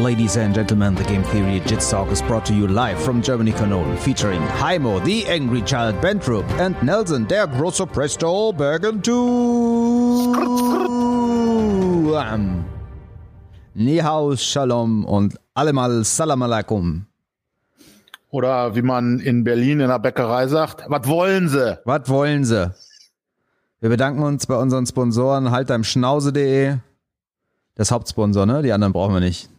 Ladies and gentlemen, the Game Theory Jits Talk is brought to you live from Germany Cologne, featuring Heimo, the Angry Child Bentrup, and Nelson, der große Presto Bergentu. Um, Nihau, Shalom und allemal Salam alaikum. Oder wie man in Berlin in der Bäckerei sagt, was wollen sie? Was wollen sie? Wir bedanken uns bei unseren Sponsoren haltdeimschnause.de. Das Hauptsponsor, ne? Die anderen brauchen wir nicht.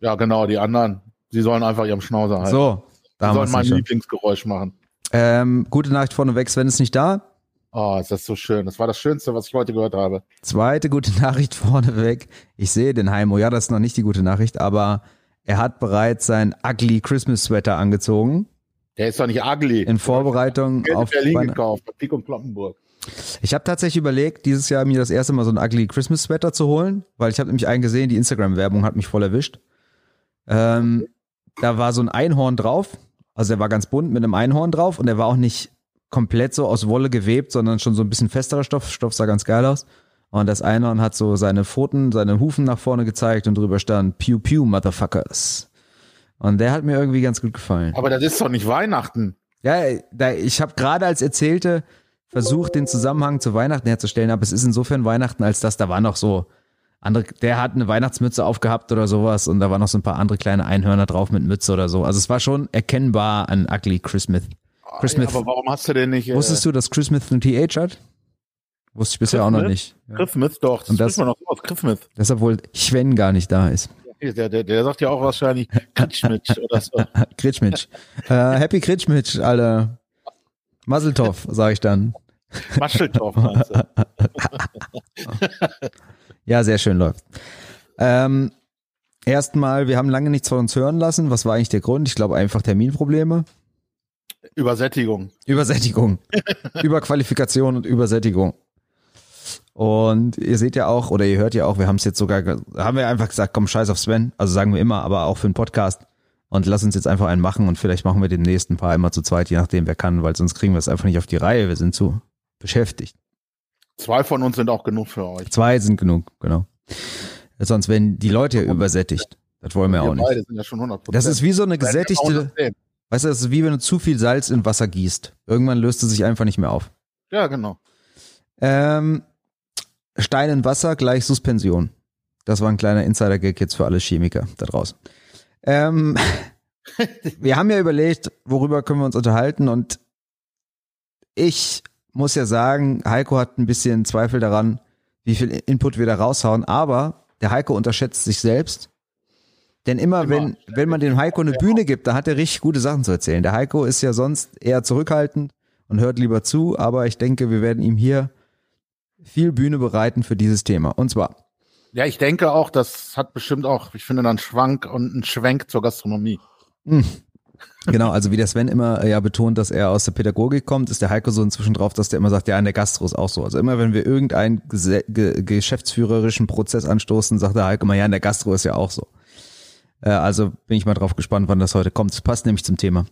Ja, genau, die anderen, sie sollen einfach ihrem Schnauzer halten. So, da sie sollen mein Lieblingsgeräusch machen. ähm, Gute Nachricht vorneweg, Sven ist nicht da. Oh, ist das so schön. Das war das Schönste, was ich heute gehört habe. Zweite gute Nachricht vorneweg. Ich sehe den Heimo. Ja, das ist noch nicht die gute Nachricht, aber er hat bereits sein ugly Christmas Sweater angezogen. Der ist doch nicht ugly. In Vorbereitung Geld in auf Berlin meine, gekauft, bei Pik und Kloppenburg. Ich habe tatsächlich überlegt, dieses Jahr mir das erste Mal so ein ugly Christmas Sweater zu holen, weil ich habe nämlich einen gesehen, die Instagram-Werbung hat mich voll erwischt. Ähm, da war so ein Einhorn drauf, also der war ganz bunt mit einem Einhorn drauf und der war auch nicht komplett so aus Wolle gewebt, sondern schon so ein bisschen festerer Stoff. Stoff sah ganz geil aus. Und das Einhorn hat so seine Pfoten, seine Hufen nach vorne gezeigt und drüber stand Pew Pew Motherfuckers. Und der hat mir irgendwie ganz gut gefallen. Aber das ist doch nicht Weihnachten. Ja, da, ich habe gerade als Erzählte versucht, den Zusammenhang zu Weihnachten herzustellen, aber es ist insofern Weihnachten, als dass da war noch so andere, der hat eine Weihnachtsmütze aufgehabt oder sowas und da waren noch so ein paar andere kleine Einhörner drauf mit Mütze oder so. Also es war schon erkennbar ein ugly Christmas. Christmas. Ja, aber warum hast du denn nicht? Wusstest du, dass Christmas ein TH hat? Wusste ich bisher auch noch nicht. du? Christmas doch. Das, Und das- man noch so aus. Christmas. Deshalb wohl Sven gar nicht da ist. Der, der, der sagt ja auch wahrscheinlich Kritschmitsch oder so. Kritschmitsch. äh, Happy Kritschmitsch, alle. Maseltoff, sage ich dann. Mascheltorf meinst du? Ja, sehr schön läuft. Ähm, Erstmal, wir haben lange nichts von uns hören lassen. Was war eigentlich der Grund? Ich glaube einfach Terminprobleme. Übersättigung. Übersättigung. Überqualifikation und Übersättigung. Und ihr seht ja auch, oder ihr hört ja auch, wir haben es jetzt sogar, haben wir einfach gesagt, komm, scheiß auf Sven. Also sagen wir immer, aber auch für den Podcast. Und lass uns jetzt einfach einen machen und vielleicht machen wir demnächst ein paar immer zu zweit, je nachdem wer kann, weil sonst kriegen wir es einfach nicht auf die Reihe. Wir sind zu beschäftigt. Zwei von uns sind auch genug für euch. Zwei sind genug, genau. Sonst werden die Leute ja übersättigt. Das wollen wir auch nicht. beide sind ja schon 100 Das ist wie so eine gesättigte, weißt du, das ist wie wenn du zu viel Salz in Wasser gießt. Irgendwann löst es sich einfach nicht mehr auf. Ja, genau. Ähm, Stein in Wasser gleich Suspension. Das war ein kleiner Insider-Gag jetzt für alle Chemiker da draußen. Ähm, wir haben ja überlegt, worüber können wir uns unterhalten und ich muss ja sagen, Heiko hat ein bisschen Zweifel daran, wie viel Input wir da raushauen, aber der Heiko unterschätzt sich selbst. Denn immer, Immer. wenn, wenn man dem Heiko eine Bühne gibt, dann hat er richtig gute Sachen zu erzählen. Der Heiko ist ja sonst eher zurückhaltend und hört lieber zu, aber ich denke, wir werden ihm hier viel Bühne bereiten für dieses Thema. Und zwar, Ja, ich denke auch, das hat bestimmt auch, ich finde, dann Schwank und einen Schwenk zur Gastronomie. Genau, also wie der Sven immer äh, ja betont, dass er aus der Pädagogik kommt, ist der Heiko so inzwischen drauf, dass der immer sagt, ja, in der Gastro ist auch so. Also immer, wenn wir irgendeinen gese- ge geschäftsführerischen Prozess anstoßen, sagt der Heiko immer, ja, in der Gastro ist ja auch so. Äh, also bin ich mal drauf gespannt, wann das heute kommt. Das passt nämlich zum Thema.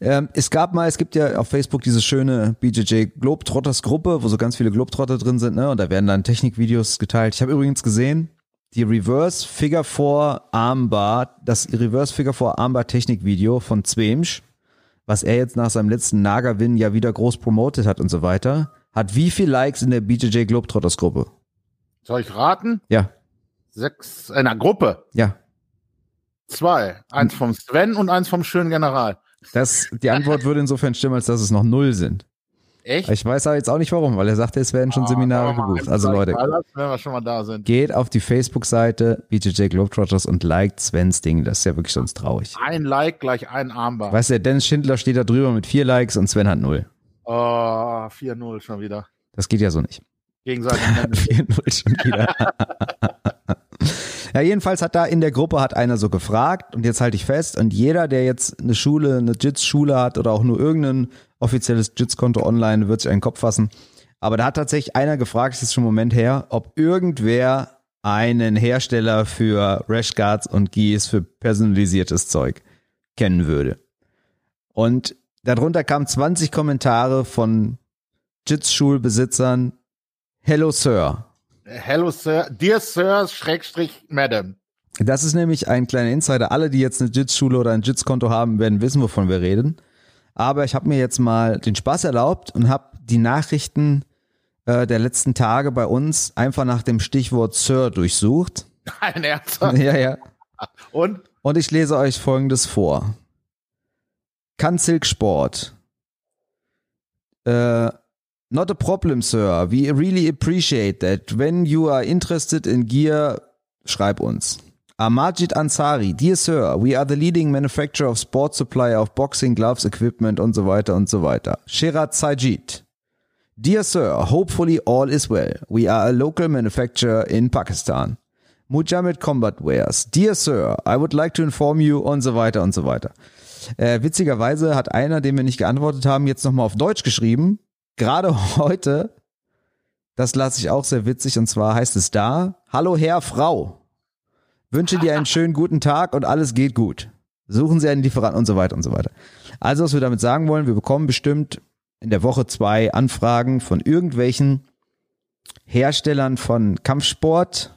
Ähm, es gab mal, es gibt ja auf Facebook diese schöne BJJ Globetrotters Gruppe, wo so ganz viele Globetrotter drin sind, ne? Und da werden dann Technikvideos geteilt. Ich habe übrigens gesehen, die Reverse Figure 4 Armbar, das Reverse Figure 4 Armbar Technikvideo von Zwemsch, was er jetzt nach seinem letzten Naga-Win ja wieder groß promotet hat und so weiter, hat wie viel Likes in der BJJ Globetrotters Gruppe? Soll ich raten? Ja, Sechs, in einer Gruppe. ja. Zwei. Eins vom Sven und eins vom schönen General. Das, die Antwort würde insofern stimmen, als dass es noch null sind. Echt? Ich weiß aber jetzt auch nicht warum, weil er sagte, es werden schon Seminare Ah, mal gebucht. Also Leute, Ballast, Wenn wir schon mal da sind. geht auf die Facebook-Seite BJJ Globetrotters und liked Svens Ding. Das ist ja wirklich sonst traurig. Ein Like gleich ein Armbar. Weißt du, Dennis Schindler steht da drüber mit vier Likes und Sven hat null. Oh, 4-0 schon wieder. Das geht ja so nicht. Gegenseitig. 4-0 schon wieder. ja, jedenfalls hat da in der Gruppe hat einer so gefragt und jetzt halte ich fest und jeder, der jetzt eine Schule, eine Jits-Schule hat oder auch nur irgendein offizielles Jits-Konto online, wird sich einen Kopf fassen. Aber da hat tatsächlich einer gefragt, das ist schon einen Moment her, ob irgendwer einen Hersteller für Rashguards und Gis für personalisiertes Zeug kennen würde. Und darunter kamen 20 Kommentare von Jits-Schulbesitzern. Hello, Sir. Hello, Sir. Dear Sir, Schrägstrich, Madam. Das ist nämlich ein kleiner Insider. Alle, die jetzt eine JITS-Schule oder ein JITS-Konto haben, werden wissen, wovon wir reden. Aber ich habe mir jetzt mal den Spaß erlaubt und habe die Nachrichten äh, der letzten Tage bei uns einfach nach dem Stichwort Sir durchsucht. Ein Ernst? Ja, ja. Und? Und ich lese euch folgendes vor. Kanzilk Sport. Uh, not a problem, sir. We really appreciate that. When you are interested in gear, schreib uns. Amajid Ansari, dear sir, we are the leading manufacturer of sport supply of boxing gloves, equipment und so weiter und so weiter. Sherat Sajid. Dear sir, hopefully all is well. We are a local manufacturer in Pakistan. Mujamid Combat Wares. Dear sir, I would like to inform you und so weiter und so weiter. Äh, witzigerweise hat einer, dem wir nicht geantwortet haben, jetzt nochmal auf Deutsch geschrieben. Gerade heute. Das lasse ich auch sehr witzig und zwar heißt es da, Hallo Herr, Frau. Wünsche dir einen schönen guten Tag und alles geht gut. Suchen Sie einen Lieferanten und so weiter und so weiter. Also, was wir damit sagen wollen, wir bekommen bestimmt in der Woche zwei Anfragen von irgendwelchen Herstellern von Kampfsport,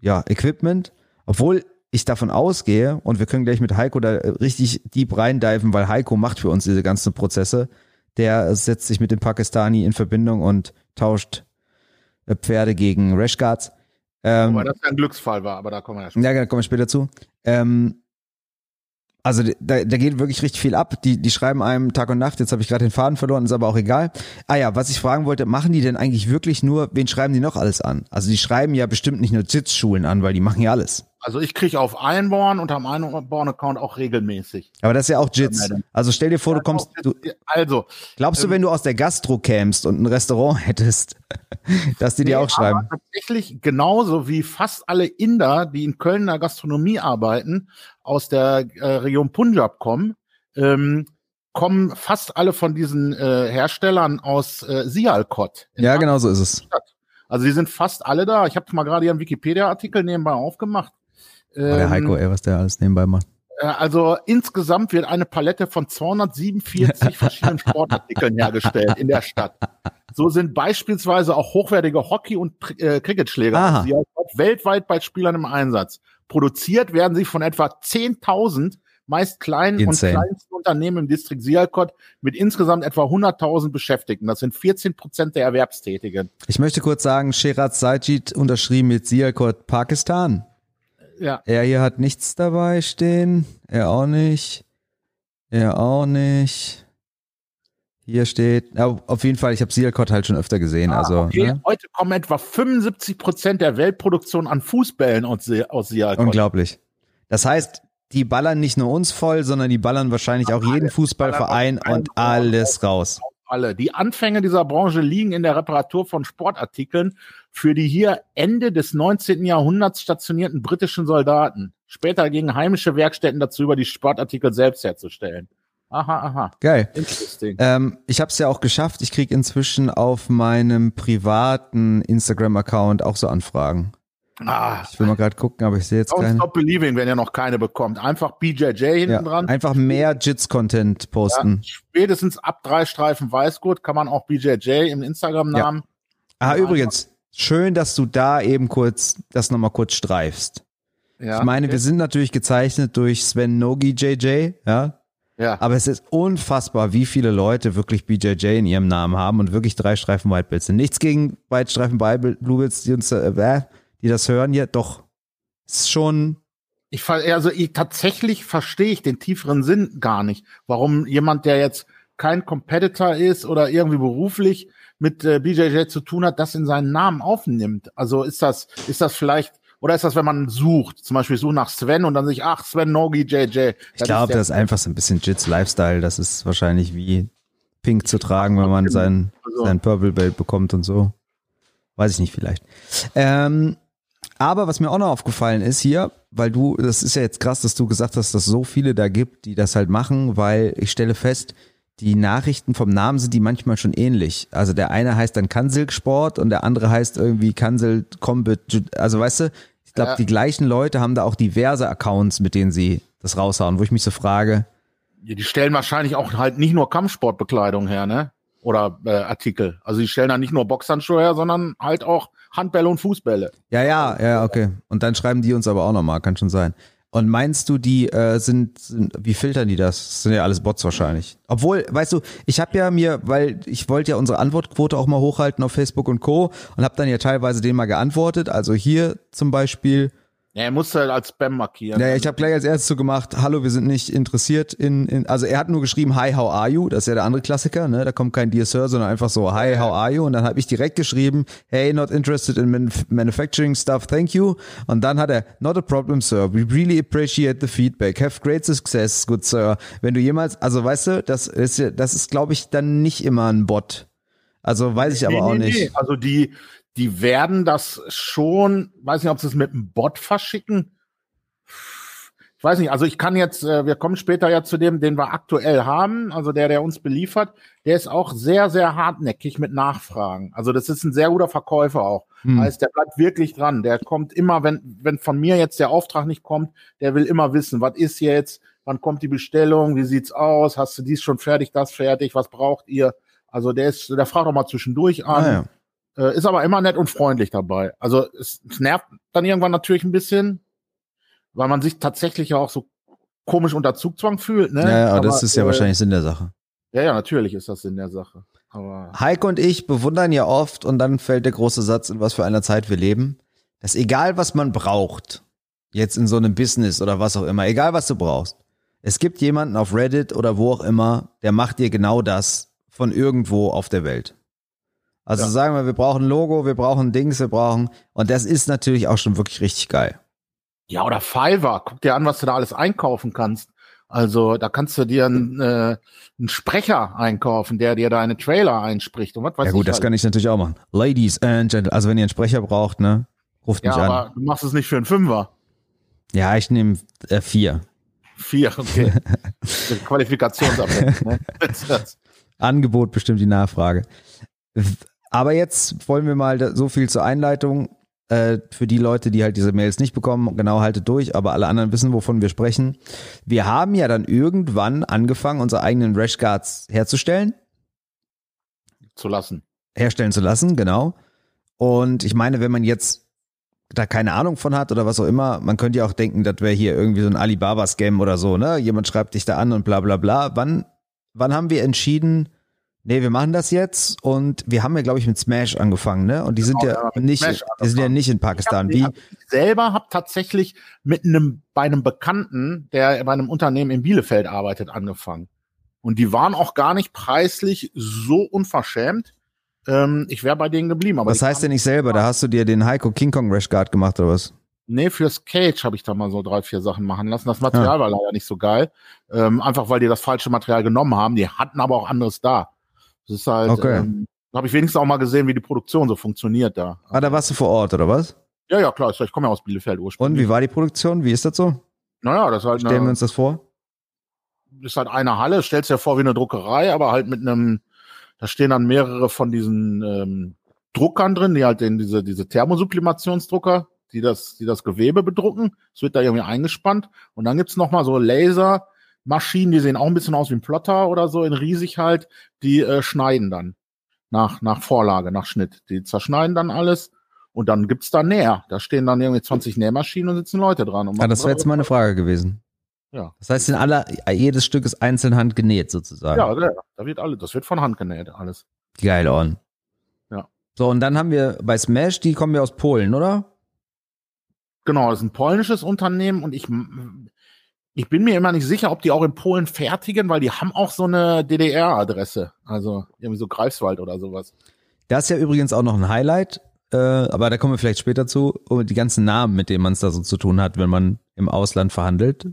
ja, Equipment, obwohl ich davon ausgehe, und wir können gleich mit Heiko da richtig deep reindiven, weil Heiko macht für uns diese ganzen Prozesse. Der setzt sich mit dem Pakistani in Verbindung und tauscht äh, Pferde gegen Rashguards. Ähm, Aber das ja ein Glücksfall war, aber da kommen wir ja später. Ja, da kommen wir später zu. Ähm, also da, da geht wirklich richtig viel ab. Die, die schreiben einem Tag und Nacht. Jetzt habe ich gerade den Faden verloren, ist aber auch egal. Ah ja, was ich fragen wollte, machen die denn eigentlich wirklich nur, wen schreiben die noch alles an? Also die schreiben ja bestimmt nicht nur Sitzschulen an, weil die machen ja alles. Also ich kriege auf Einborn und am Einborn-Account auch regelmäßig. Aber das ist ja auch Jits. Also stell dir vor, du kommst. Du, also. Glaubst du, ähm, wenn du aus der Gastro kämst und ein Restaurant hättest, dass die nee, dir auch schreiben? tatsächlich genauso wie fast alle Inder, die in Kölner Gastronomie arbeiten, aus der äh, Region Punjab kommen, ähm, kommen fast alle von diesen äh, Herstellern aus äh, Sialkot. Ja, genau so ist es. Also die sind fast alle da. Ich habe mal gerade hier einen Wikipedia-Artikel nebenbei aufgemacht. Oh, der Heiko, ähm, ey, was der alles nebenbei macht. Also insgesamt wird eine Palette von 247 verschiedenen Sportartikeln hergestellt in der Stadt. So sind beispielsweise auch hochwertige Hockey- und äh, Cricketschläger weltweit bei Spielern im Einsatz. Produziert werden sie von etwa 10.000 meist kleinen Insane. und kleinsten Unternehmen im Distrikt Sialkot mit insgesamt etwa 100.000 Beschäftigten. Das sind 14 Prozent der Erwerbstätigen. Ich möchte kurz sagen, Sherat Sajid unterschrieben mit Sialkot Pakistan. Ja. Er hier hat nichts dabei stehen. Er auch nicht. Er auch nicht. Hier steht, auf jeden Fall, ich habe Sialcott halt schon öfter gesehen. Ah, also okay. ne? Heute kommen etwa 75 Prozent der Weltproduktion an Fußbällen aus, aus. Unglaublich. Das heißt, die ballern nicht nur uns voll, sondern die ballern wahrscheinlich auch jeden Fußballverein und alles raus alle. Die Anfänge dieser Branche liegen in der Reparatur von Sportartikeln für die hier Ende des 19. Jahrhunderts stationierten britischen Soldaten. Später gingen heimische Werkstätten dazu über, die Sportartikel selbst herzustellen. Aha, aha. Geil. Interesting. Ähm, ich habe es ja auch geschafft. Ich krieg inzwischen auf meinem privaten Instagram-Account auch so Anfragen. Ah, ich will mal gerade gucken, aber ich sehe jetzt Don't keine. Stop Believing, wenn ihr noch keine bekommt. Einfach BJJ hinten ja, dran. Einfach mehr Jits-Content posten. Ja, spätestens ab drei Streifen Weißgurt kann man auch BJJ im Instagram-Namen. Ja. Ah, übrigens, schön, dass du da eben kurz, das nochmal kurz streifst. Ja, ich meine, okay. wir sind natürlich gezeichnet durch Sven Nogi JJ, ja. Ja. Aber es ist unfassbar, wie viele Leute wirklich BJJ in ihrem Namen haben und wirklich drei Streifen Whitebills sind. Nichts gegen White-Streifen Bluebills, die uns, äh, die das hören, ja doch. Ist schon. Ich also ich, tatsächlich verstehe ich den tieferen Sinn gar nicht, warum jemand, der jetzt kein Competitor ist oder irgendwie beruflich mit äh, BJJ zu tun hat, das in seinen Namen aufnimmt. Also ist das, ist das vielleicht, oder ist das, wenn man sucht, zum Beispiel sucht nach Sven und dann sich, ach, Sven Nogi JJ. Ich glaube, das ist einfach so ein bisschen Jits Lifestyle. Das ist wahrscheinlich wie Pink zu tragen, wenn man sein, also. sein Purple Belt bekommt und so. Weiß ich nicht, vielleicht. Ähm, aber was mir auch noch aufgefallen ist hier, weil du, das ist ja jetzt krass, dass du gesagt hast, dass es so viele da gibt, die das halt machen, weil ich stelle fest, die Nachrichten vom Namen sind die manchmal schon ähnlich. Also der eine heißt dann Kansel Sport und der andere heißt irgendwie Kansel Combat. Also weißt du, ich glaube, ja. die gleichen Leute haben da auch diverse Accounts, mit denen sie das raushauen, wo ich mich so frage. Ja, die stellen wahrscheinlich auch halt nicht nur Kampfsportbekleidung her, ne? Oder äh, Artikel. Also die stellen da nicht nur Boxhandschuhe her, sondern halt auch Handbälle und Fußbälle. Ja, ja, ja, okay. Und dann schreiben die uns aber auch nochmal, kann schon sein. Und meinst du, die äh, sind, sind, wie filtern die das? das? sind ja alles Bots wahrscheinlich. Obwohl, weißt du, ich habe ja mir, weil ich wollte ja unsere Antwortquote auch mal hochhalten auf Facebook und Co. und habe dann ja teilweise denen mal geantwortet. Also hier zum Beispiel ja, er muss halt als Spam markieren. Ja, ich habe gleich als erstes so gemacht, hallo, wir sind nicht interessiert in, in, also er hat nur geschrieben, hi, how are you? Das ist ja der andere Klassiker, ne? Da kommt kein Dear Sir, sondern einfach so, hi, how are you? Und dann habe ich direkt geschrieben, hey, not interested in manuf manufacturing stuff, thank you. Und dann hat er, not a problem, Sir. We really appreciate the feedback. Have great success, good Sir. Wenn du jemals, also weißt du, das ist ja, das ist, glaube ich, dann nicht immer ein Bot. Also weiß ich aber nee, auch nee, nicht. Nee. Also die, die werden das schon, weiß nicht, ob sie es mit einem Bot verschicken. Ich weiß nicht, also ich kann jetzt, äh, wir kommen später ja zu dem, den wir aktuell haben, also der, der uns beliefert, der ist auch sehr, sehr hartnäckig mit Nachfragen. Also das ist ein sehr guter Verkäufer auch. Hm. Heißt, der bleibt wirklich dran. Der kommt immer, wenn, wenn von mir jetzt der Auftrag nicht kommt, der will immer wissen, was ist jetzt, wann kommt die Bestellung, wie sieht's aus, hast du dies schon fertig, das fertig, was braucht ihr? Also der ist, der fragt auch mal zwischendurch an. Ah, ja. Äh, ist aber immer nett und freundlich dabei. Also es, es nervt dann irgendwann natürlich ein bisschen, weil man sich tatsächlich auch so komisch unter Zugzwang fühlt. Ne? Ja, aber, das ist ja äh, wahrscheinlich Sinn der Sache. Ja, ja, natürlich ist das Sinn der Sache. Aber Heike und ich bewundern ja oft und dann fällt der große Satz, in was für einer Zeit wir leben, dass egal was man braucht, jetzt in so einem Business oder was auch immer, egal was du brauchst, es gibt jemanden auf Reddit oder wo auch immer, der macht dir genau das von irgendwo auf der Welt. Also ja. sagen wir, wir brauchen ein Logo, wir brauchen Dings, wir brauchen, und das ist natürlich auch schon wirklich richtig geil. Ja, oder Fiverr, guck dir an, was du da alles einkaufen kannst. Also da kannst du dir einen, äh, einen Sprecher einkaufen, der dir deine Trailer einspricht und was weiß Ja gut, das halt. kann ich natürlich auch machen. Ladies and Gentlemen, also wenn ihr einen Sprecher braucht, ne, ruft ja, mich an. Ja, aber du machst es nicht für einen Fünfer. Ja, ich nehme äh, vier. Vier, okay. Qualifikationsabhängig. ne? Angebot bestimmt die Nachfrage. Aber jetzt wollen wir mal so viel zur Einleitung. Äh, für die Leute, die halt diese Mails nicht bekommen, genau haltet durch, aber alle anderen wissen, wovon wir sprechen. Wir haben ja dann irgendwann angefangen, unsere eigenen Rashguards herzustellen. Zu lassen. Herstellen zu lassen, genau. Und ich meine, wenn man jetzt da keine Ahnung von hat oder was auch immer, man könnte ja auch denken, das wäre hier irgendwie so ein Alibaba-Scam oder so, ne? Jemand schreibt dich da an und bla bla bla. Wann, wann haben wir entschieden, Nee, wir machen das jetzt und wir haben ja, glaube ich, mit Smash angefangen, ne? Und die genau, sind ja, ja nicht, die sind ja nicht in Pakistan. Ich, hab, Wie? ich selber habe tatsächlich mit einem bei einem Bekannten, der bei einem Unternehmen in Bielefeld arbeitet, angefangen. Und die waren auch gar nicht preislich so unverschämt. Ähm, ich wäre bei denen geblieben. was heißt denn nicht selber? Da hast du dir den Heiko King Kong Rash Guard gemacht oder was? Nee, fürs Cage habe ich da mal so drei, vier Sachen machen lassen. Das Material ja. war leider nicht so geil. Ähm, einfach weil die das falsche Material genommen haben. Die hatten aber auch anderes da. Das ist halt, okay. ähm, habe ich wenigstens auch mal gesehen, wie die Produktion so funktioniert da. Ah, da warst du vor Ort, oder was? Ja, ja, klar. Ich komme ja aus Bielefeld ursprünglich. Und wie war die Produktion? Wie ist das so? Naja, das ist halt Stellen eine, wir uns das vor? Das ist halt eine Halle, stellst dir vor wie eine Druckerei, aber halt mit einem, da stehen dann mehrere von diesen ähm, Druckern drin, die halt in diese, diese Thermosublimationsdrucker, die das, die das Gewebe bedrucken. Es wird da irgendwie eingespannt. Und dann gibt's noch mal so Laser, Maschinen, die sehen auch ein bisschen aus wie ein Plotter oder so, in riesig halt, die äh, schneiden dann nach, nach Vorlage, nach Schnitt. Die zerschneiden dann alles und dann gibt's da Näher. Da stehen dann irgendwie 20 Nähmaschinen und sitzen Leute dran. Und ja, das wäre jetzt meine Frage gewesen. Ja. Das heißt, in aller, jedes Stück ist einzeln handgenäht sozusagen. Ja, ja, da wird alles, das wird von Hand genäht, alles. Geil, on. Ja. So, und dann haben wir bei Smash, die kommen ja aus Polen, oder? Genau, das ist ein polnisches Unternehmen und ich ich bin mir immer nicht sicher, ob die auch in Polen fertigen, weil die haben auch so eine DDR-Adresse. Also irgendwie so Greifswald oder sowas. Das ist ja übrigens auch noch ein Highlight, äh, aber da kommen wir vielleicht später zu. Die ganzen Namen, mit denen man es da so zu tun hat, wenn man im Ausland verhandelt.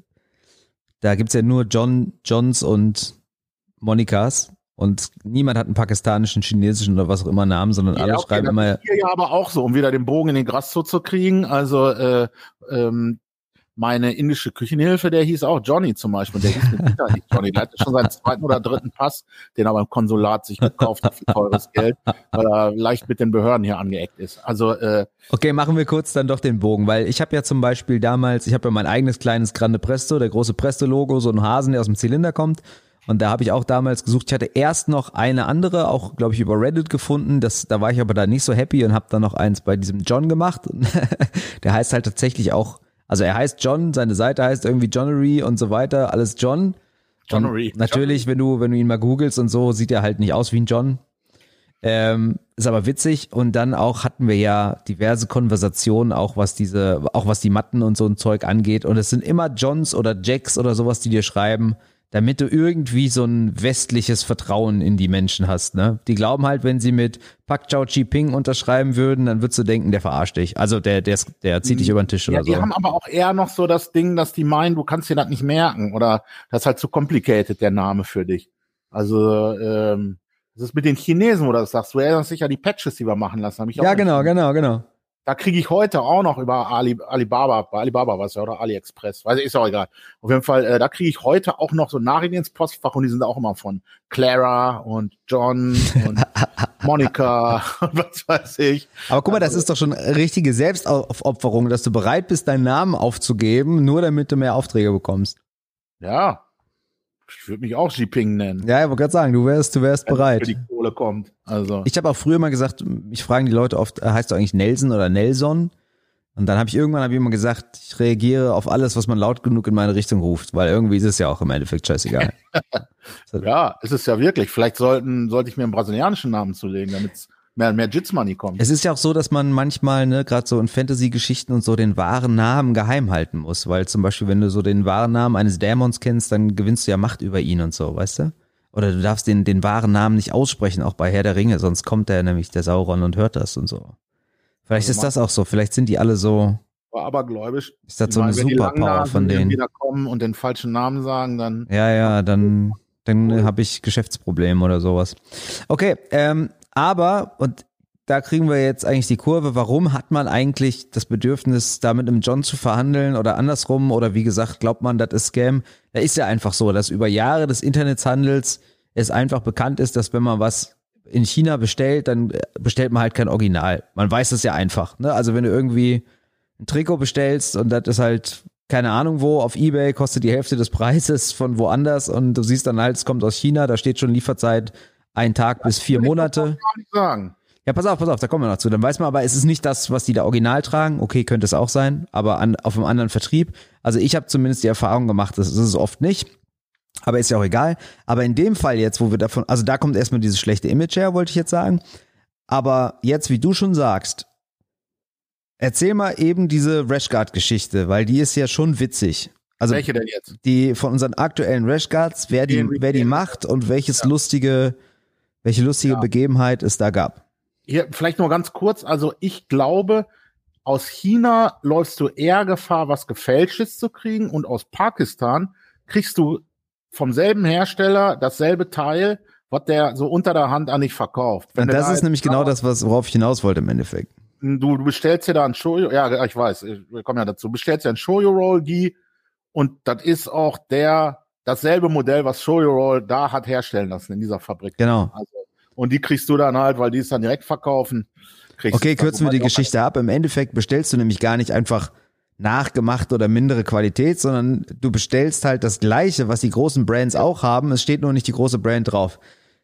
Da gibt's ja nur John, Johns und Monikas. Und niemand hat einen pakistanischen, chinesischen oder was auch immer Namen, sondern ja, alle okay, schreiben immer. Hier ja aber auch so, um wieder den Bogen in den Graszoo zu kriegen. Also äh, ähm, meine indische Küchenhilfe, der hieß auch Johnny zum Beispiel. Der hieß Sicherheit Johnny. Der hatte schon seinen zweiten oder dritten Pass, den er beim Konsulat sich gekauft hat für teures Geld, weil er leicht mit den Behörden hier angeeckt ist. Also äh, Okay, machen wir kurz dann doch den Bogen, weil ich habe ja zum Beispiel damals, ich habe ja mein eigenes kleines Grande Presto, der große Presto-Logo, so ein Hasen, der aus dem Zylinder kommt. Und da habe ich auch damals gesucht. Ich hatte erst noch eine andere, auch glaube ich über Reddit gefunden. Das, da war ich aber da nicht so happy und habe dann noch eins bei diesem John gemacht. der heißt halt tatsächlich auch, also er heißt John, seine Seite heißt irgendwie Johnery und so weiter, alles John. Johnery. natürlich, wenn du, wenn du ihn mal googelst und so, sieht er halt nicht aus wie ein John. Ähm, ist aber witzig. Und dann auch hatten wir ja diverse Konversationen, auch was diese, auch was die Matten und so ein Zeug angeht. Und es sind immer Johns oder Jacks oder sowas, die dir schreiben, damit du irgendwie so ein westliches Vertrauen in die Menschen hast. Ne? Die glauben halt, wenn sie mit Pak Chao Chi Ping unterschreiben würden, dann würdest du denken, der verarscht dich. Also der, der, der zieht dich mhm. über den Tisch ja, oder so. Die haben aber auch eher noch so das Ding, dass die meinen, du kannst dir das nicht merken oder das ist halt zu complicated, der Name für dich. Also ähm, das ist mit den Chinesen, wo du das sagst. Du erinnerst dich ja die Patches, die wir machen lassen. Hab ich auch ja, genau, genau, genau. Da kriege ich heute auch noch über Ali, Alibaba, bei Alibaba was ja, oder AliExpress, weiß ich, ist auch egal. Auf jeden Fall, äh, da kriege ich heute auch noch so Nachrichten ins Postfach und die sind auch immer von Clara und John und Monika und was weiß ich. Aber guck mal, das also ist doch schon richtige Selbstaufopferung, dass du bereit bist, deinen Namen aufzugeben, nur damit du mehr Aufträge bekommst. Ja, ich würde mich auch Xiping nennen. Ja, ich wollte gerade sagen, du wärst, du wärst bereit. Wenn die Kohle kommt. Also. Ich habe auch früher mal gesagt, ich frage die Leute oft, äh, heißt du eigentlich Nelson oder Nelson? Und dann habe ich irgendwann hab ich immer gesagt, ich reagiere auf alles, was man laut genug in meine Richtung ruft, weil irgendwie ist es ja auch im Endeffekt scheißegal. ja, ist es ja wirklich. Vielleicht sollten, sollte ich mir einen brasilianischen Namen zulegen, damit es mehr, mehr Jits-Money kommt. Es ist ja auch so, dass man manchmal, ne, gerade so in Fantasy-Geschichten und so den wahren Namen geheim halten muss, weil zum Beispiel, wenn du so den wahren Namen eines Dämons kennst, dann gewinnst du ja Macht über ihn und so, weißt du? Oder du darfst den, den wahren Namen nicht aussprechen, auch bei Herr der Ringe, sonst kommt der nämlich der Sauron und hört das und so. Vielleicht also ist das auch so, vielleicht sind die alle so. Abergläubisch. Ist das so eine Superpower von denen? Wenn die da kommen und den falschen Namen sagen, dann. Ja, ja, dann, dann habe ich Geschäftsprobleme oder sowas. Okay, ähm, aber, und da kriegen wir jetzt eigentlich die Kurve, warum hat man eigentlich das Bedürfnis, da mit einem John zu verhandeln oder andersrum oder wie gesagt, glaubt man, das ist Scam? Da ist ja einfach so, dass über Jahre des Internetshandels es einfach bekannt ist, dass wenn man was in China bestellt, dann bestellt man halt kein Original. Man weiß es ja einfach. Ne? Also wenn du irgendwie ein Trikot bestellst und das ist halt keine Ahnung wo, auf Ebay kostet die Hälfte des Preises von woanders und du siehst dann halt, es kommt aus China, da steht schon Lieferzeit ein Tag bis vier Monate. Ja, pass auf, pass auf, da kommen wir noch zu. Dann weiß man aber, es ist nicht das, was die da original tragen. Okay, könnte es auch sein, aber an, auf einem anderen Vertrieb. Also ich habe zumindest die Erfahrung gemacht, das ist es oft nicht. Aber ist ja auch egal. Aber in dem Fall jetzt, wo wir davon, also da kommt erstmal dieses schlechte Image her, wollte ich jetzt sagen. Aber jetzt, wie du schon sagst, erzähl mal eben diese Rashguard-Geschichte, weil die ist ja schon witzig. Also Welche denn jetzt? Die von unseren aktuellen Rashguards, wer die, wer die macht und welches ja. lustige welche lustige ja. Begebenheit es da gab. Hier, vielleicht nur ganz kurz. Also ich glaube, aus China läufst du eher Gefahr, was Gefälschtes zu kriegen und aus Pakistan kriegst du vom selben Hersteller dasselbe Teil, was der so unter der Hand an dich verkauft. Wenn das ist nämlich genau das, was, worauf ich hinaus wollte im Endeffekt. Du, du bestellst dir da ein Shoyo, ja, ich weiß, wir kommen ja dazu, bestellst dir ein Shoyo Roll Gi und das ist auch der dasselbe Modell, was Show Your Roll da hat herstellen lassen in dieser Fabrik. Genau. Also, und die kriegst du dann halt, weil die es dann direkt verkaufen. Okay, kürzen wir die Geschichte ab. Im Endeffekt bestellst du nämlich gar nicht einfach nachgemacht oder mindere Qualität, sondern du bestellst halt das gleiche, was die großen Brands auch haben. Es steht nur nicht die große Brand drauf.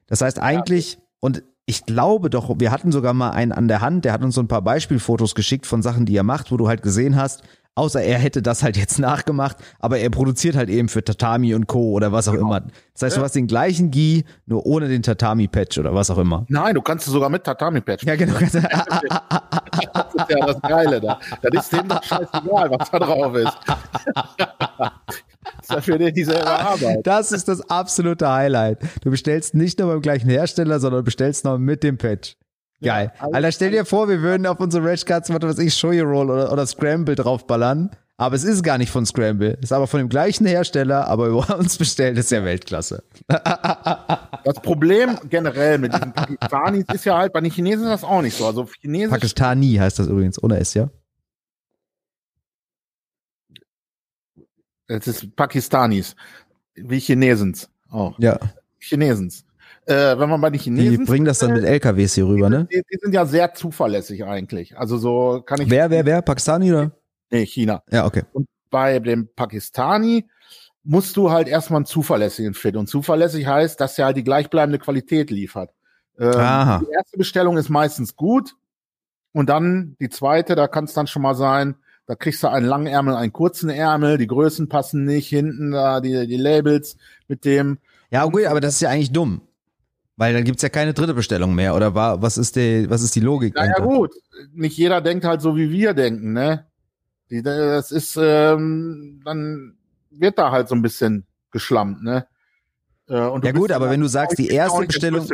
Das heißt eigentlich, ja. und ich glaube doch, wir hatten sogar mal einen an der Hand, der hat uns so ein paar Beispielfotos geschickt von Sachen, die er macht, wo du halt gesehen hast, Außer er hätte das halt jetzt nachgemacht, aber er produziert halt eben für Tatami und Co. oder was auch genau. immer. Das heißt, ja. du hast den gleichen Gi, nur ohne den Tatami-Patch oder was auch immer. Nein, du kannst es sogar mit Tatami-Patch. Ja, genau. das ist ja das Geile da. Das ist dem doch scheißegal, was da drauf ist. ist ja für den dieselbe Arbeit. Das ist das absolute Highlight. Du bestellst nicht nur beim gleichen Hersteller, sondern bestellst noch mit dem Patch. Geil. Ja, Alter, stell dir vor, wir würden auf unsere Rashcards, was weiß ich, Shoyu Roll oder, oder Scramble draufballern. Aber es ist gar nicht von Scramble. Es ist aber von dem gleichen Hersteller, aber über uns bestellt ist ja Weltklasse. Das Problem generell mit diesen Pakistanis ist ja halt, bei den Chinesen ist das auch nicht so. Also Chinesisch Pakistani heißt das übrigens, ohne S, ja? Es ist Pakistanis. Wie Chinesens auch. Ja. Chinesens äh, wenn man bei den Chinesen. Die bringen das dann mit LKWs hier rüber, ne? Die, die, sind ja sehr zuverlässig eigentlich. Also so kann ich. Wer, wer, wer? Pakistani oder? Nee, China. Ja, okay. Und bei dem Pakistani, musst du halt erstmal einen zuverlässigen Fit. Und zuverlässig heißt, dass er halt die gleichbleibende Qualität liefert. Ähm, die erste Bestellung ist meistens gut. Und dann die zweite, da kann es dann schon mal sein, da kriegst du einen langen Ärmel, einen kurzen Ärmel, die Größen passen nicht, hinten da die, die Labels mit dem. Ja, gut, aber das ist ja eigentlich dumm. Weil dann gibt's ja keine dritte Bestellung mehr, oder war, was ist die, was ist die Logik? Naja, gut. Nicht jeder denkt halt so, wie wir denken, ne? Die, das ist, ähm, dann wird da halt so ein bisschen geschlammt, ne? Äh, ja gut, aber wenn du sagst, die erste Bestellung,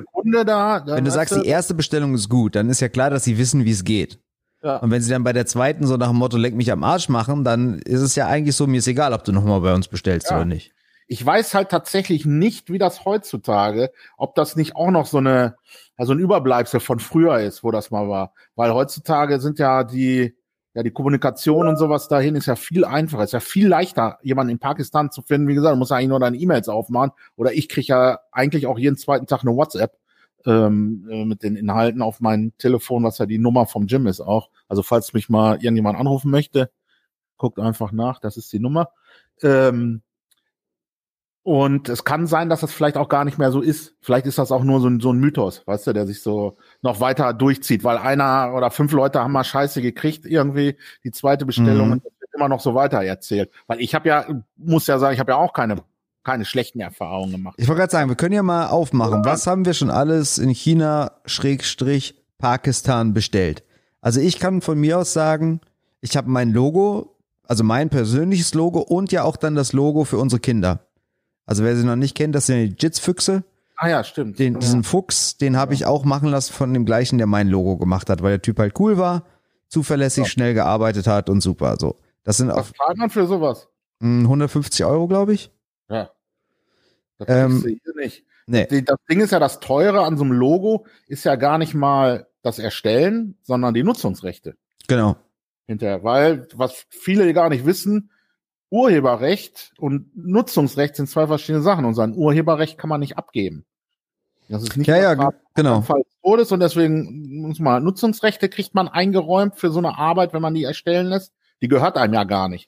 da, wenn du sagst, die erste Bestellung ist gut, dann ist ja klar, dass sie wissen, wie es geht. Ja. Und wenn sie dann bei der zweiten so nach dem Motto leck mich am Arsch machen, dann ist es ja eigentlich so, mir ist egal, ob du nochmal bei uns bestellst ja. oder nicht. Ich weiß halt tatsächlich nicht, wie das heutzutage, ob das nicht auch noch so eine, also ein Überbleibsel von früher ist, wo das mal war. Weil heutzutage sind ja die, ja, die Kommunikation und sowas dahin ist ja viel einfacher, ist ja viel leichter, jemanden in Pakistan zu finden. Wie gesagt, du musst eigentlich nur deine E-Mails aufmachen. Oder ich kriege ja eigentlich auch jeden zweiten Tag eine WhatsApp ähm, äh, mit den Inhalten auf mein Telefon, was ja die Nummer vom Gym ist auch. Also falls mich mal irgendjemand anrufen möchte, guckt einfach nach, das ist die Nummer. Ähm, und es kann sein, dass das vielleicht auch gar nicht mehr so ist. Vielleicht ist das auch nur so ein, so ein Mythos, weißt du, der sich so noch weiter durchzieht, weil einer oder fünf Leute haben mal Scheiße gekriegt, irgendwie die zweite Bestellung mhm. und das wird immer noch so weiter erzählt. Weil ich habe ja, muss ja sagen, ich habe ja auch keine keine schlechten Erfahrungen gemacht. Ich wollte gerade sagen, wir können ja mal aufmachen. Was haben wir schon alles in China Schrägstrich Pakistan bestellt? Also ich kann von mir aus sagen, ich habe mein Logo, also mein persönliches Logo und ja auch dann das Logo für unsere Kinder. Also wer sie noch nicht kennt, das sind die Jits-Füchse. Ah ja, stimmt. Den, diesen ja. Fuchs, den habe ich auch machen lassen von dem gleichen, der mein Logo gemacht hat, weil der Typ halt cool war, zuverlässig, ja. schnell gearbeitet hat und super. So, das sind Was zahlt man für sowas? 150 hm, Euro, glaube ich. Ja. Das ähm, hier nicht. Nee. Das Ding ist ja, das Teure an so einem Logo ist ja gar nicht mal das Erstellen, sondern die Nutzungsrechte. Genau. Hinterher. Weil, was viele gar nicht wissen, Urheberrecht und Nutzungsrecht sind zwei verschiedene Sachen und sein Urheberrecht kann man nicht abgeben. Das ist nicht ja, ja, genau. Fall des Todes und deswegen muss man Nutzungsrechte kriegt man eingeräumt für so eine Arbeit, wenn man die erstellen lässt. Die gehört einem ja gar nicht.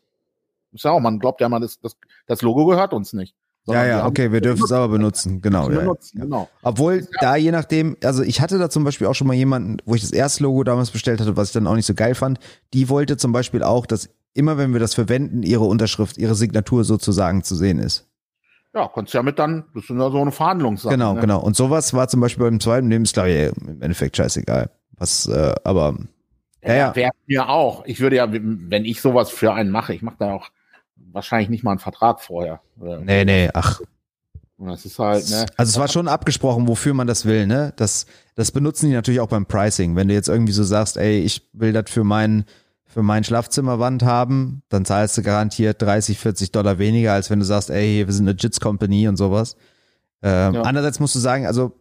Ist ja auch, man glaubt ja mal, das, das, das Logo gehört uns nicht. Ja, ja, okay, wir dürfen es aber benutzen, genau. Ja, benutzen, ja. genau. Obwohl ja. da je nachdem, also ich hatte da zum Beispiel auch schon mal jemanden, wo ich das erste Logo damals bestellt hatte, was ich dann auch nicht so geil fand, die wollte zum Beispiel auch, dass immer wenn wir das verwenden, ihre Unterschrift, ihre Signatur sozusagen zu sehen ist. Ja, kannst ja mit dann, das ist ja so eine Verhandlungssache. Genau, ne? genau. Und sowas war zum Beispiel beim zweiten Lebensjahr im Endeffekt scheißegal. Was, äh, aber ja, ja. Wäre mir auch. Ich würde ja, wenn ich sowas für einen mache, ich mache da auch wahrscheinlich nicht mal einen Vertrag vorher. Nee, nee, ach. Das ist halt, ne? Also es war schon abgesprochen, wofür man das will, ne? Das, das benutzen die natürlich auch beim Pricing. Wenn du jetzt irgendwie so sagst, ey, ich will das für meinen für mein Schlafzimmerwand haben, dann zahlst du garantiert 30, 40 Dollar weniger, als wenn du sagst, ey, wir sind eine Jits Company und sowas. Ähm, ja. Andererseits musst du sagen, also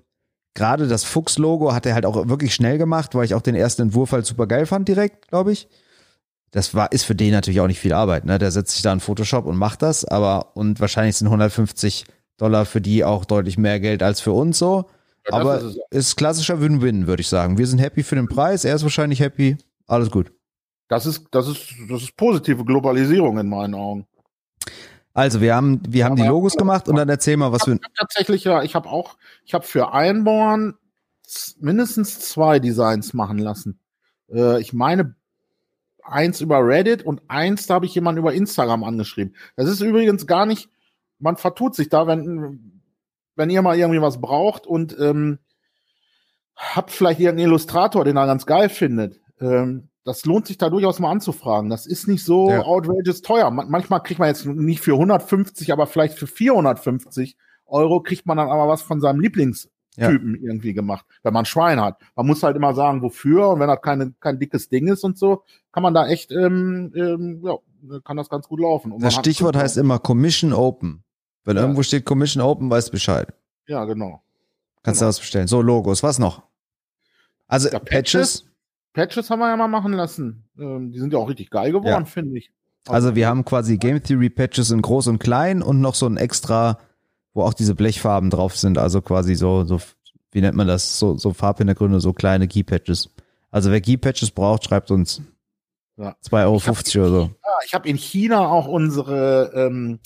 gerade das Fuchs-Logo hat er halt auch wirklich schnell gemacht, weil ich auch den ersten Entwurf halt super geil fand direkt, glaube ich. Das war, ist für den natürlich auch nicht viel Arbeit, ne? Der setzt sich da in Photoshop und macht das, aber, und wahrscheinlich sind 150 Dollar für die auch deutlich mehr Geld als für uns so. Ja, aber ist, ist klassischer Win-Win, würde ich sagen. Wir sind happy für den Preis, er ist wahrscheinlich happy, alles gut. Das ist, das ist, das ist positive Globalisierung in meinen Augen. Also wir haben, wir haben die Logos gemacht und dann erzähl mal, was wir. Tatsächlich ja, ich habe auch, ich habe für Einborn mindestens zwei Designs machen lassen. Äh, ich meine eins über Reddit und eins da habe ich jemanden über Instagram angeschrieben. Das ist übrigens gar nicht, man vertut sich da, wenn wenn ihr mal irgendwie was braucht und ähm, habt vielleicht irgendeinen Illustrator, den er ganz geil findet. Ähm, das lohnt sich da durchaus mal anzufragen. Das ist nicht so ja. outrageous teuer. manchmal kriegt man jetzt nicht für 150, aber vielleicht für 450 Euro kriegt man dann aber was von seinem Lieblingstypen ja. irgendwie gemacht, wenn man Schwein hat. Man muss halt immer sagen, wofür und wenn das keine, kein dickes Ding ist und so, kann man da echt, ähm, ähm, ja, kann das ganz gut laufen. Und das Stichwort heißt immer Commission Open. Wenn ja. irgendwo steht Commission Open, weißt Bescheid. Ja, genau. Kannst genau. du was bestellen. So, Logos, was noch? Also Patches, Patches haben wir ja mal machen lassen. Ähm, die sind ja auch richtig geil geworden, ja. finde ich. Also wir haben quasi Game Theory Patches in groß und klein und noch so ein extra, wo auch diese Blechfarben drauf sind. Also quasi so, so wie nennt man das? So, so Farbhintergründe, so kleine Key Patches. Also wer Key Patches braucht, schreibt uns ja. 2,50 Euro oder so. Ich habe in China auch unsere, ähm,